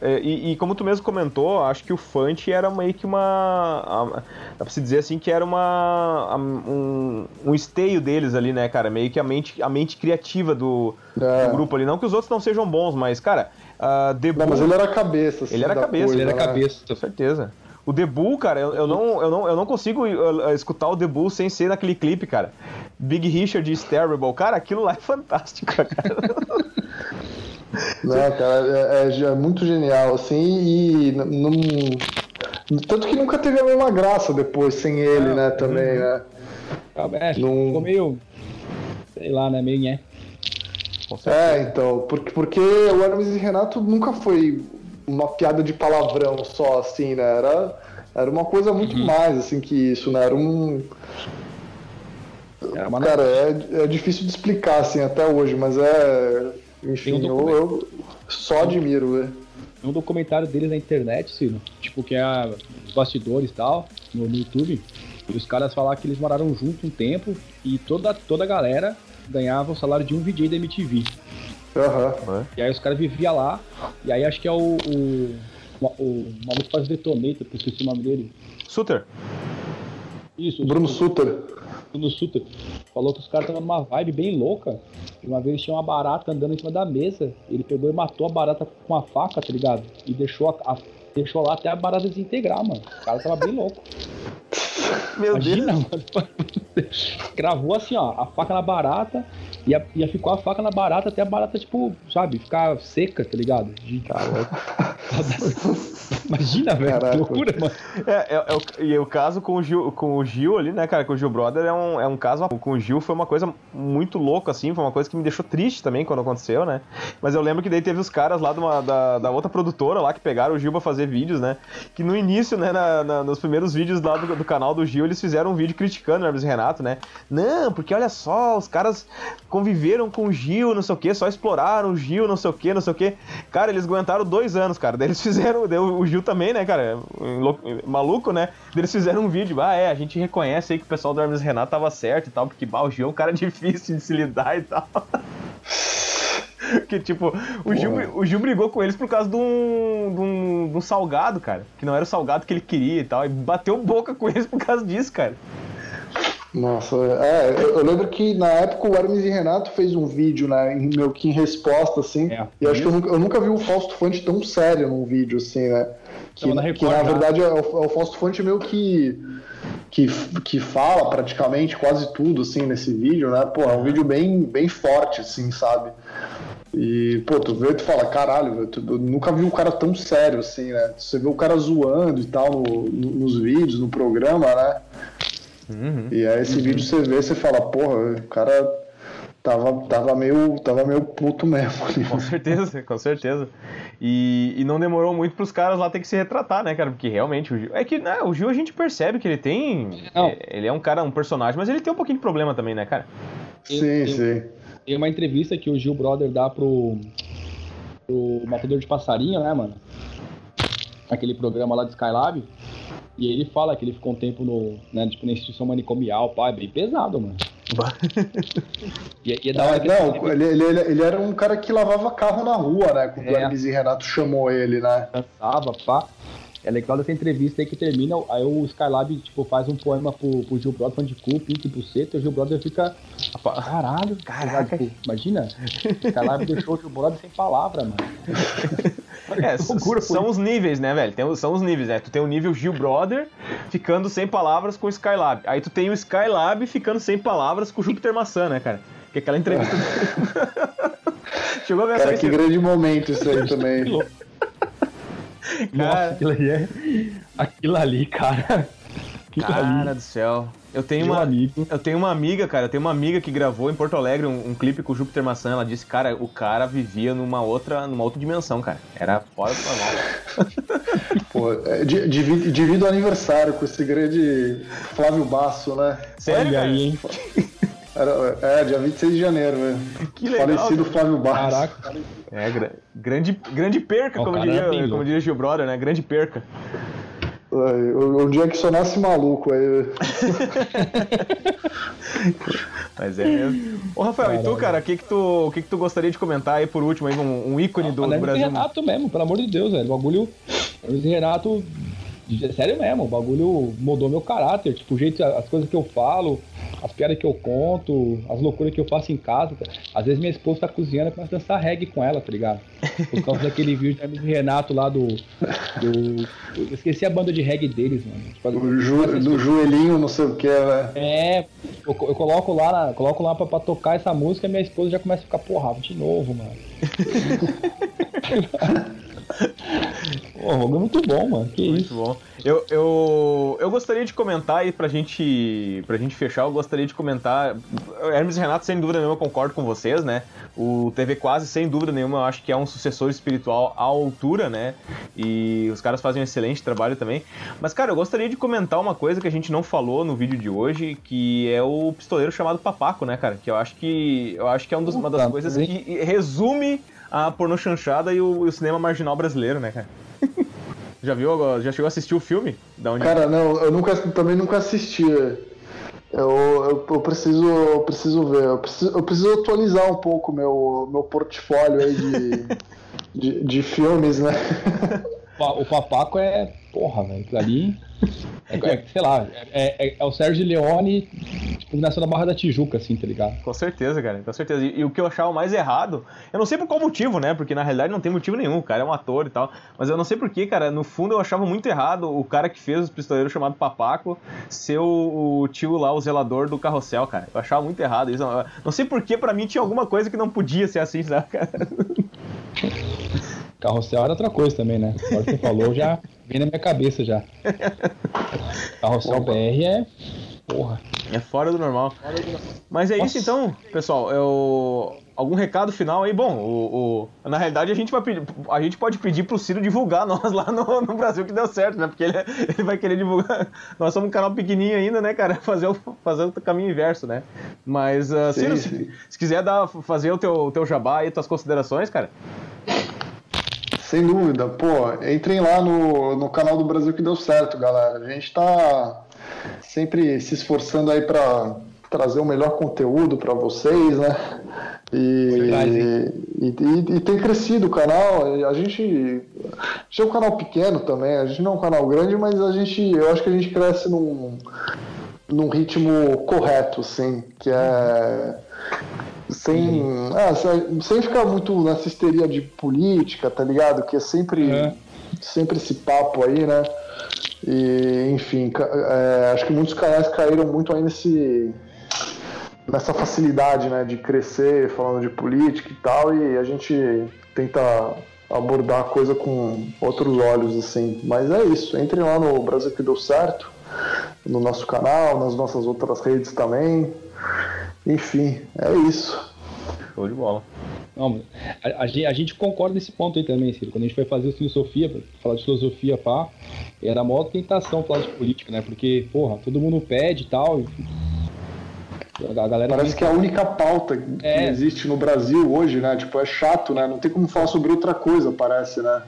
é, E, e como tu mesmo comentou, acho que o Fante era meio que uma. Dá pra se dizer assim que era uma. um, um esteio deles ali, né, cara? Meio que a mente, a mente criativa do, É. do grupo ali. Não que os outros não sejam bons, mas, cara, uh, The Não, mas ele era a cabeça. assim, Ele era da cabeça, coisa, Ele era né? cabeça. Com certeza. O The Bull, cara, eu, eu não, eu, não, eu não consigo uh, uh, escutar o The Bull sem ser naquele clipe, cara. Big Richard is Terrible. Cara, aquilo lá é fantástico, cara. Não, cara, é, é- é muito genial, assim, e não. Tanto que nunca teve a mesma graça depois sem ele, né, também, né? É, Não- ficou meio. Sei lá, né? Meio nhé. É, então, porque, porque o Hermes e Renato nunca foi uma piada de palavrão só, assim, né? Era, era uma coisa muito mais, assim, que isso, né? Era um. Era uma Cara, é, é difícil de explicar, assim, até hoje, mas é. Enfim, um eu, eu só admiro, né? Tem um documentário deles na internet, Ciro, tipo, que é a- os bastidores e tal, no, no YouTube. E os caras falaram que eles moraram junto um tempo e toda, toda a galera ganhava o salário de um VJ da MTV. Aham. E aí os caras viviam lá, e aí acho que é o. O, o, o maluco faz Detonator, que eu esqueci o nome dele. Suter. Isso, Bruno Suter. Bruno Suter. Falou que os caras estavam numa vibe bem louca. E uma vez tinha uma barata andando em cima da mesa. Ele pegou e matou a barata com uma faca, tá ligado? E deixou, a, a- deixou lá até a barata desintegrar, mano. O cara tava bem louco. Meu Imagina, mano. Gravou assim, ó, a faca na barata. E a, e a ficou a faca na barata até a barata, tipo, sabe, ficar seca, tá ligado? De... Imagina, velho. Que loucura, mano. É, é, é o, e o caso com o, Gil, com o Gil ali, né, cara? Com o Gil Brother é um, é um caso. Com o Gil foi uma coisa muito louca, assim. Foi uma coisa que me deixou triste também quando aconteceu, né? Mas eu lembro que daí teve os caras lá de uma- da, da outra produtora lá que pegaram o Gil pra fazer vídeos, né? Que no início, né, na- na- nos primeiros vídeos lá do, do canal do Gil, eles fizeram um vídeo criticando o Hermes e Renato, né? Não, porque olha só, os caras conviveram com o Gil, não sei o que, só exploraram o Gil, não sei o que, não sei o que. Cara, eles aguentaram dois anos, cara. Daí eles fizeram, o Gil também, né, cara? Maluco, né? Daí eles fizeram um vídeo, ah, é, a gente reconhece aí que o pessoal do Hermes Renato tava certo e tal, porque bah, o Gil é um cara difícil de se lidar e tal. Que tipo, o Gil, o Gil brigou com eles por causa de um, de, um, de um salgado, cara. Que não era o salgado que ele queria e tal. E bateu boca com eles por causa disso, cara. Nossa, é, eu, lembro que na época o Hermes e Renato fez um vídeo, né, em, meio que em resposta, assim, É. e acho que eu nunca, eu nunca vi o Fausto Fonte tão sério num vídeo, assim, né, que, na que Record, na né? verdade é o, é o Fausto Fonte meio que, que, que fala praticamente quase tudo, assim, nesse vídeo, né, pô, é um vídeo bem, bem forte, assim, sabe, e, pô, tu vê e tu fala, caralho, tu- eu nunca vi um cara tão sério, assim, né, você vê o cara zoando e tal no- no- nos vídeos, no programa, né, e aí esse vídeo você vê, você fala, porra, o cara tava, tava, meio, tava meio puto mesmo ali. Com certeza, com certeza. E, e não demorou muito pros caras lá ter que se retratar, né, cara? Porque realmente o Gil. É que né, o Gil a gente percebe que ele tem. Não. é, Ele é um cara, um personagem, mas ele tem um pouquinho de problema também, né, cara? Sim, eu- sim. Tem uma entrevista que o Gil Brother dá pro, pro Matador de Passarinho, né, mano? Aquele programa lá de Skylab. E ele fala que ele ficou um tempo no, né, tipo, na instituição manicomial, pá, é bem pesado, mano. E, e é da hora É, que não, ele, ele, ele, ele era um cara que lavava carro na rua, né? Quando o É. Hermes e Renato chamou ele, né? dançava, pá. É legal dessa entrevista aí que termina, aí o Skylab, tipo, faz um poema pro, pro Gil Brother falando de cu, pinto e buceta, e o Gil Brother fica, caralho, Caraca. tipo, imagina, o Skylab deixou o Gil Brother sem palavra, mano. É, loucura, são os níveis, né, velho? Tem, são os níveis, né? Tu tem o nível Gil Brother ficando sem palavras com o Skylab. Aí tu tem o Skylab ficando sem palavras com o Júpiter Maçã, né, cara? Que é aquela entrevista. Chegou a ver essa Cara, que grande momento isso aí também. Nossa, Cara. aquilo ali é. Aquilo ali, cara. Aquilo Cara ali. do céu. Eu tenho uma. amigo. Eu tenho uma amiga, cara, eu tenho uma amiga que gravou em Porto Alegre um, um clipe com o Júpiter Maçã. Ela disse, cara, o cara vivia numa outra, numa outra dimensão, cara. Era fora do normal. Pô, é, di- divi- divido o aniversário com esse grande Flávio Basso, né? Sério, Olha aí, hein? Era, é, dia 26 de janeiro, velho. Que legal, Falecido cara. Flávio Basso. Caraca. É, gra- grande, grande perca, O como diria, é como diria Gil Brother, né? Grande perca. O, dia que só nasce maluco aí. Mas é mesmo. Ô, Rafael, e tu, cara, o que que tu, o que que tu gostaria de comentar aí por último, aí, um, um ícone do, do Hermes e Brasil? Renato mesmo, pelo amor de Deus, velho. O bagulho. E Renato. É sério mesmo, o bagulho mudou meu caráter. Tipo, o jeito, as coisas que eu falo, as piadas que eu conto, as loucuras que eu faço em casa. tá? Às vezes minha esposa tá cozinhando e começa a dançar reggae com ela, tá ligado? Por causa daquele vídeo do Renato lá do. do eu esqueci a banda de reggae deles, mano. Tipo, O jo- do joelhinho, não sei o que, né? É, eu, eu coloco lá, na- coloco lá pra, pra tocar essa música e minha esposa já começa a ficar, porra, de novo, mano. Pô, jogo é muito bom, mano. Que Muito isso. bom. Eu, eu, eu gostaria de comentar aí pra gente, pra gente fechar, eu gostaria de comentar. Hermes e Renato, sem dúvida nenhuma, eu concordo com vocês, né? O TV Quase, sem dúvida nenhuma, eu acho que é um sucessor espiritual à altura, né? E os caras fazem um excelente trabalho também. Mas, cara, eu gostaria de comentar uma coisa que a gente não falou no vídeo de hoje, que é o pistoleiro chamado Papaco, né, cara? Que eu acho que eu acho que é um dos- uma das Puta, coisas que resume a pornô chanchada e o, e o cinema marginal brasileiro, né, cara? Já viu? Já chegou a assistir o filme? Da onde... Cara, não, eu nunca, também nunca assisti. Eu, eu, eu preciso, eu preciso ver. Eu preciso, eu preciso atualizar um pouco meu, meu portfólio aí de, de, de filmes, né? O Papaco é. Porra, velho. Ali. É, é, sei lá, é, é- é o Sérgio Leone, tipo, nasceu na Barra da Tijuca, assim, tá ligado? Com certeza, cara, com certeza. E, e o que eu achava mais errado, eu não sei por qual motivo, né? Porque na realidade não tem motivo nenhum, o cara é um ator e tal. Mas eu não sei porquê, cara, no fundo eu achava muito errado o cara que fez os pistoleiros chamado Papaco ser o, o tio lá, o zelador do carrossel, cara. Eu achava muito errado isso. Não sei porquê, pra mim tinha alguma coisa que não podia ser assim, sabe, cara? Carrossel era outra coisa também, né? Agora que você falou, já vem na minha cabeça já. Carrossel BR é. Porra. É fora do normal. Mas é isso então, pessoal. Eu... Algum recado final aí? Bom, o, o- na realidade a gente, vai pedir, a gente pode pedir pro Ciro divulgar nós lá no, no Brasil que deu certo, né? Porque ele, ele vai querer divulgar. Nós somos um canal pequenininho ainda, né, cara? Fazer o, fazer o caminho inverso, né? Mas, uh, Ciro, sim. se, se quiser dar, fazer o teu, teu jabá aí, tuas considerações, cara. Sem dúvida. Pô, entrem lá no, no canal do Brasil que deu certo, galera. A gente tá sempre se esforçando aí para trazer o melhor conteúdo para vocês, né? E, e, e- e tem crescido o canal. A gente, a gente é um canal pequeno também. A gente não é um canal grande, mas a gente, eu acho que a gente cresce num, num ritmo correto, assim, que é sem, ah, sem- ficar muito nessa histeria de política, tá ligado? Que é sempre, É. sempre esse papo aí, né? E, enfim, é, acho que muitos canais caíram muito aí nesse, nessa facilidade, né? De crescer falando de política e tal, e a gente tenta abordar a coisa com outros olhos, assim. Mas é isso, entrem lá no Brasil que deu certo, no nosso canal, nas nossas outras redes também. Enfim, é isso. Show de bola. Não, a, a gente, a gente concorda nesse ponto aí também, Ciro. Quando a gente foi fazer o filosofia, falar de filosofia, pá, era a maior tentação falar de política, né? Porque, porra, todo mundo pede e tal. e- A galera Parece que é a única pauta que É. existe no Brasil hoje, né? Tipo, é chato, né? Não tem como falar sobre outra coisa, parece, né?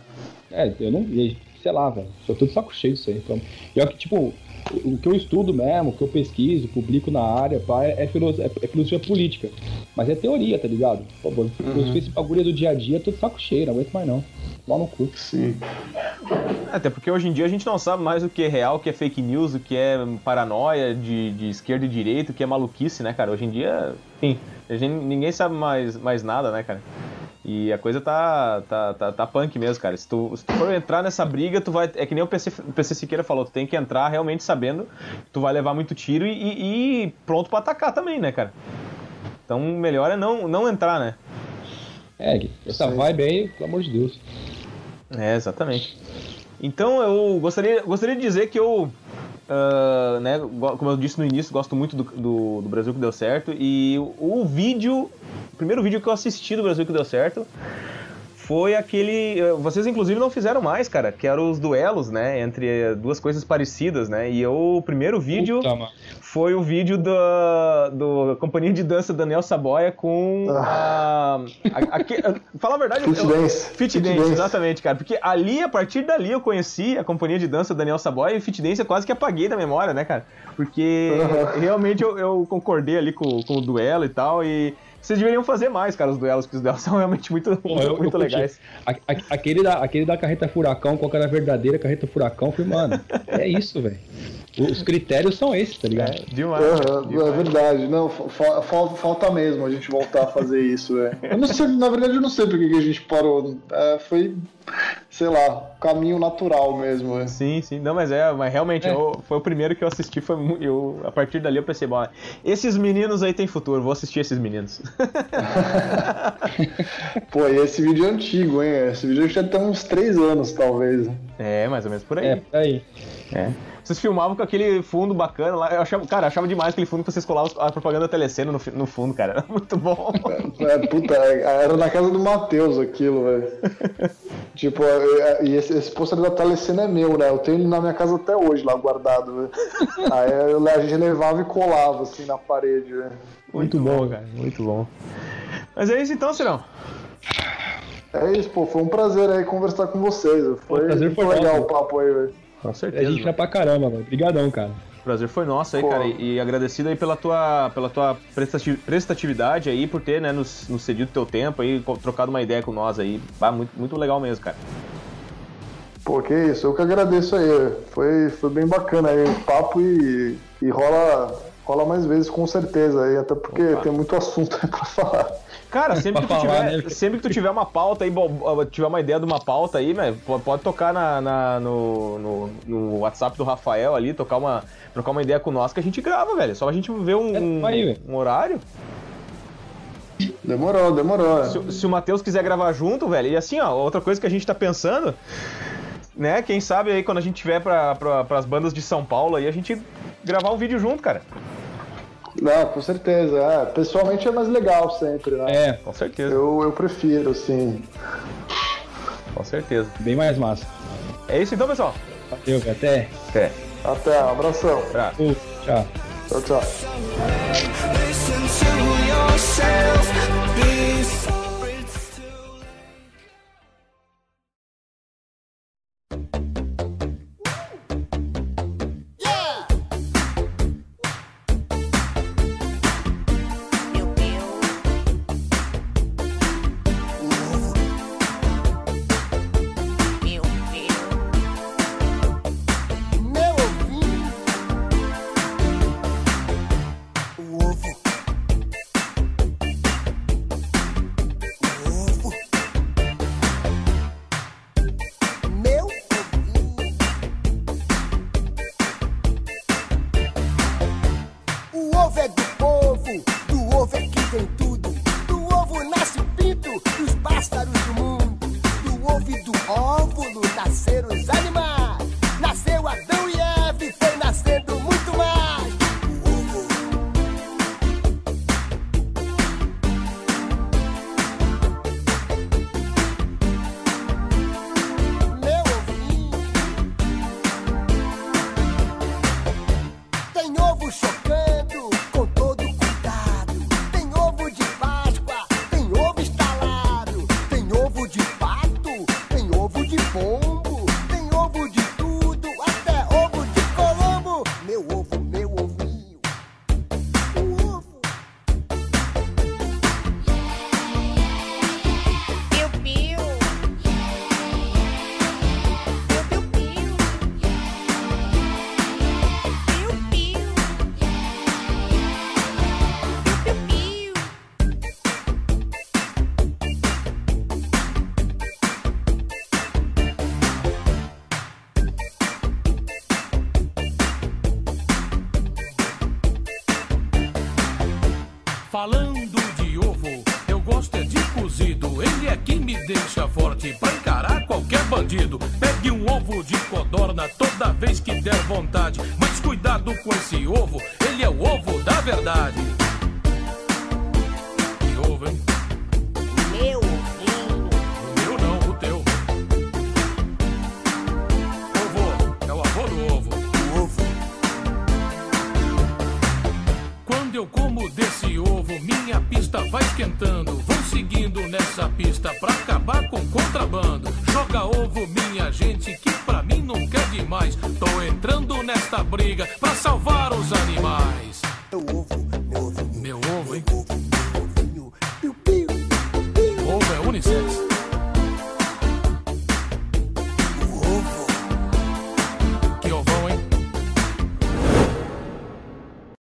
É, eu não. Sei lá, velho. Sou tudo saco cheio disso aí. Então, e é que, tipo, o que eu estudo mesmo, o que eu pesquiso, publico na área, pá, é, é, filo- é- é filosofia política. Mas é teoria, tá ligado? Pô, pô, filosofia, esse bagulho do dia a dia, tô de saco cheio, não aguento mais não. Lá no cu. Sim. Até porque hoje em dia a gente não sabe mais o que é real, o que é fake news, o que é paranoia de, de esquerda e direita, o que é maluquice, né, cara? Hoje em dia, enfim, a gente, ninguém sabe mais, mais nada, né, cara? E a coisa tá, tá, tá, tá punk mesmo, cara. Se tu, se tu for entrar nessa briga, tu vai. É que nem o PC, o PC Siqueira falou, tu tem que entrar realmente sabendo que tu vai levar muito tiro e, e- e pronto pra atacar também, né, cara? Então melhor é não, não entrar, né? É, essa vibe aí, pelo amor de Deus. É, exatamente. Então eu gostaria, gostaria de dizer que eu, ah, né, como eu disse no início, gosto muito do, do, do Brasil que deu certo. E o, o vídeo, o primeiro vídeo que eu assisti do Brasil que deu certo foi aquele. eh, Vocês, inclusive, não fizeram mais, cara, que eram os duelos, né? Entre eh, duas coisas parecidas, né? E eu, o primeiro vídeo Puta, foi o vídeo da do companhia de dança Daniel Saboia com a. a, aque- fala a verdade, Fit eu- Dance. Fit Fit Dance, Dance. exatamente, cara. Porque ali, a partir dali, eu conheci a companhia de dança Daniel Saboia e Fit Dance eu quase que apaguei da memória, né, cara? Porque Uhum. realmente eu, eu concordei ali com, com o duelo e tal. E vocês deveriam fazer mais, cara, os duelos, porque os duelos são realmente muito, Pô, eu- eu muito curti. legais. A- a- Aquele da, aquele da carreta furacão, qual que era a verdadeira carreta furacão? Eu falei, mano, é isso, velho. Os critérios são esses, tá ligado? É, demais. Aham, demais. é verdade. Não, fa- fa- falta mesmo a gente voltar a fazer isso, velho. Eu não sei, na verdade, eu não sei por que que a gente parou. É, foi, sei lá, caminho natural mesmo, velho. Sim, sim. Não, mas é, mas realmente, É. eu- foi o primeiro que eu assisti. Foi, eu, a partir dali eu pensei, bom, esses meninos aí tem futuro, vou assistir esses meninos. Pô, e esse vídeo é antigo, hein? Esse vídeo já tem uns três anos, talvez. é, mais ou menos por aí. É, aí. É. Vocês filmavam com aquele fundo bacana lá. Eu achava, cara, eu achava demais aquele fundo que vocês colavam a propaganda da Telecena no, no fundo, cara. Era muito bom. É, puta, é, era na casa do Matheus aquilo, velho. tipo, é, é, e esse, esse pôster da Telecena é meu, né? Eu tenho ele na minha casa até hoje, lá guardado, velho. Aí eu- a gente levava e colava, assim, na parede, velho. Muito bom, cara. Muito bom. Mas é isso então, Cirão. É isso, pô, foi um prazer aí conversar com vocês. Foi, O prazer muito foi legal o papo aí, velho. Com A certeza. gente vai pra caramba, mano. Obrigadão, cara. O prazer foi nosso aí, Pô. cara. E, e agradecido aí pela tua, pela tua prestati- prestatividade aí, por ter, né, nos, nos cedido teu tempo aí, trocado uma ideia com nós aí. Bah, muito, muito legal mesmo, cara. Pô, que isso, eu que agradeço aí. Foi, foi bem bacana aí o papo e, e rola, rola mais vezes com certeza aí, até porque Opa. tem muito assunto aí pra falar. Cara, sempre que, tu falar, tiver, né? sempre que tu tiver uma pauta aí, tiver uma ideia de uma pauta aí, velho, po- pode tocar na, na- no, no, no WhatsApp do Rafael ali, tocar uma, trocar uma ideia com nós que a gente grava, velho. Só a gente ver um, É, um, um horário. Demorou, demorou. Se, se o Matheus quiser gravar junto, velho, e assim, ó, outra coisa que a gente tá pensando, né, quem sabe aí quando a gente tiver pra, pra, pras bandas de São Paulo aí, a gente gravar um vídeo junto, cara. Não, com certeza. É, pessoalmente é mais legal sempre, né? É, Com certeza, Eu, eu prefiro, assim. com certeza. bem mais massa. É isso então, pessoal. Valeu. Até. Até. Até, um abração. Uh, tchau. Tchau, tchau.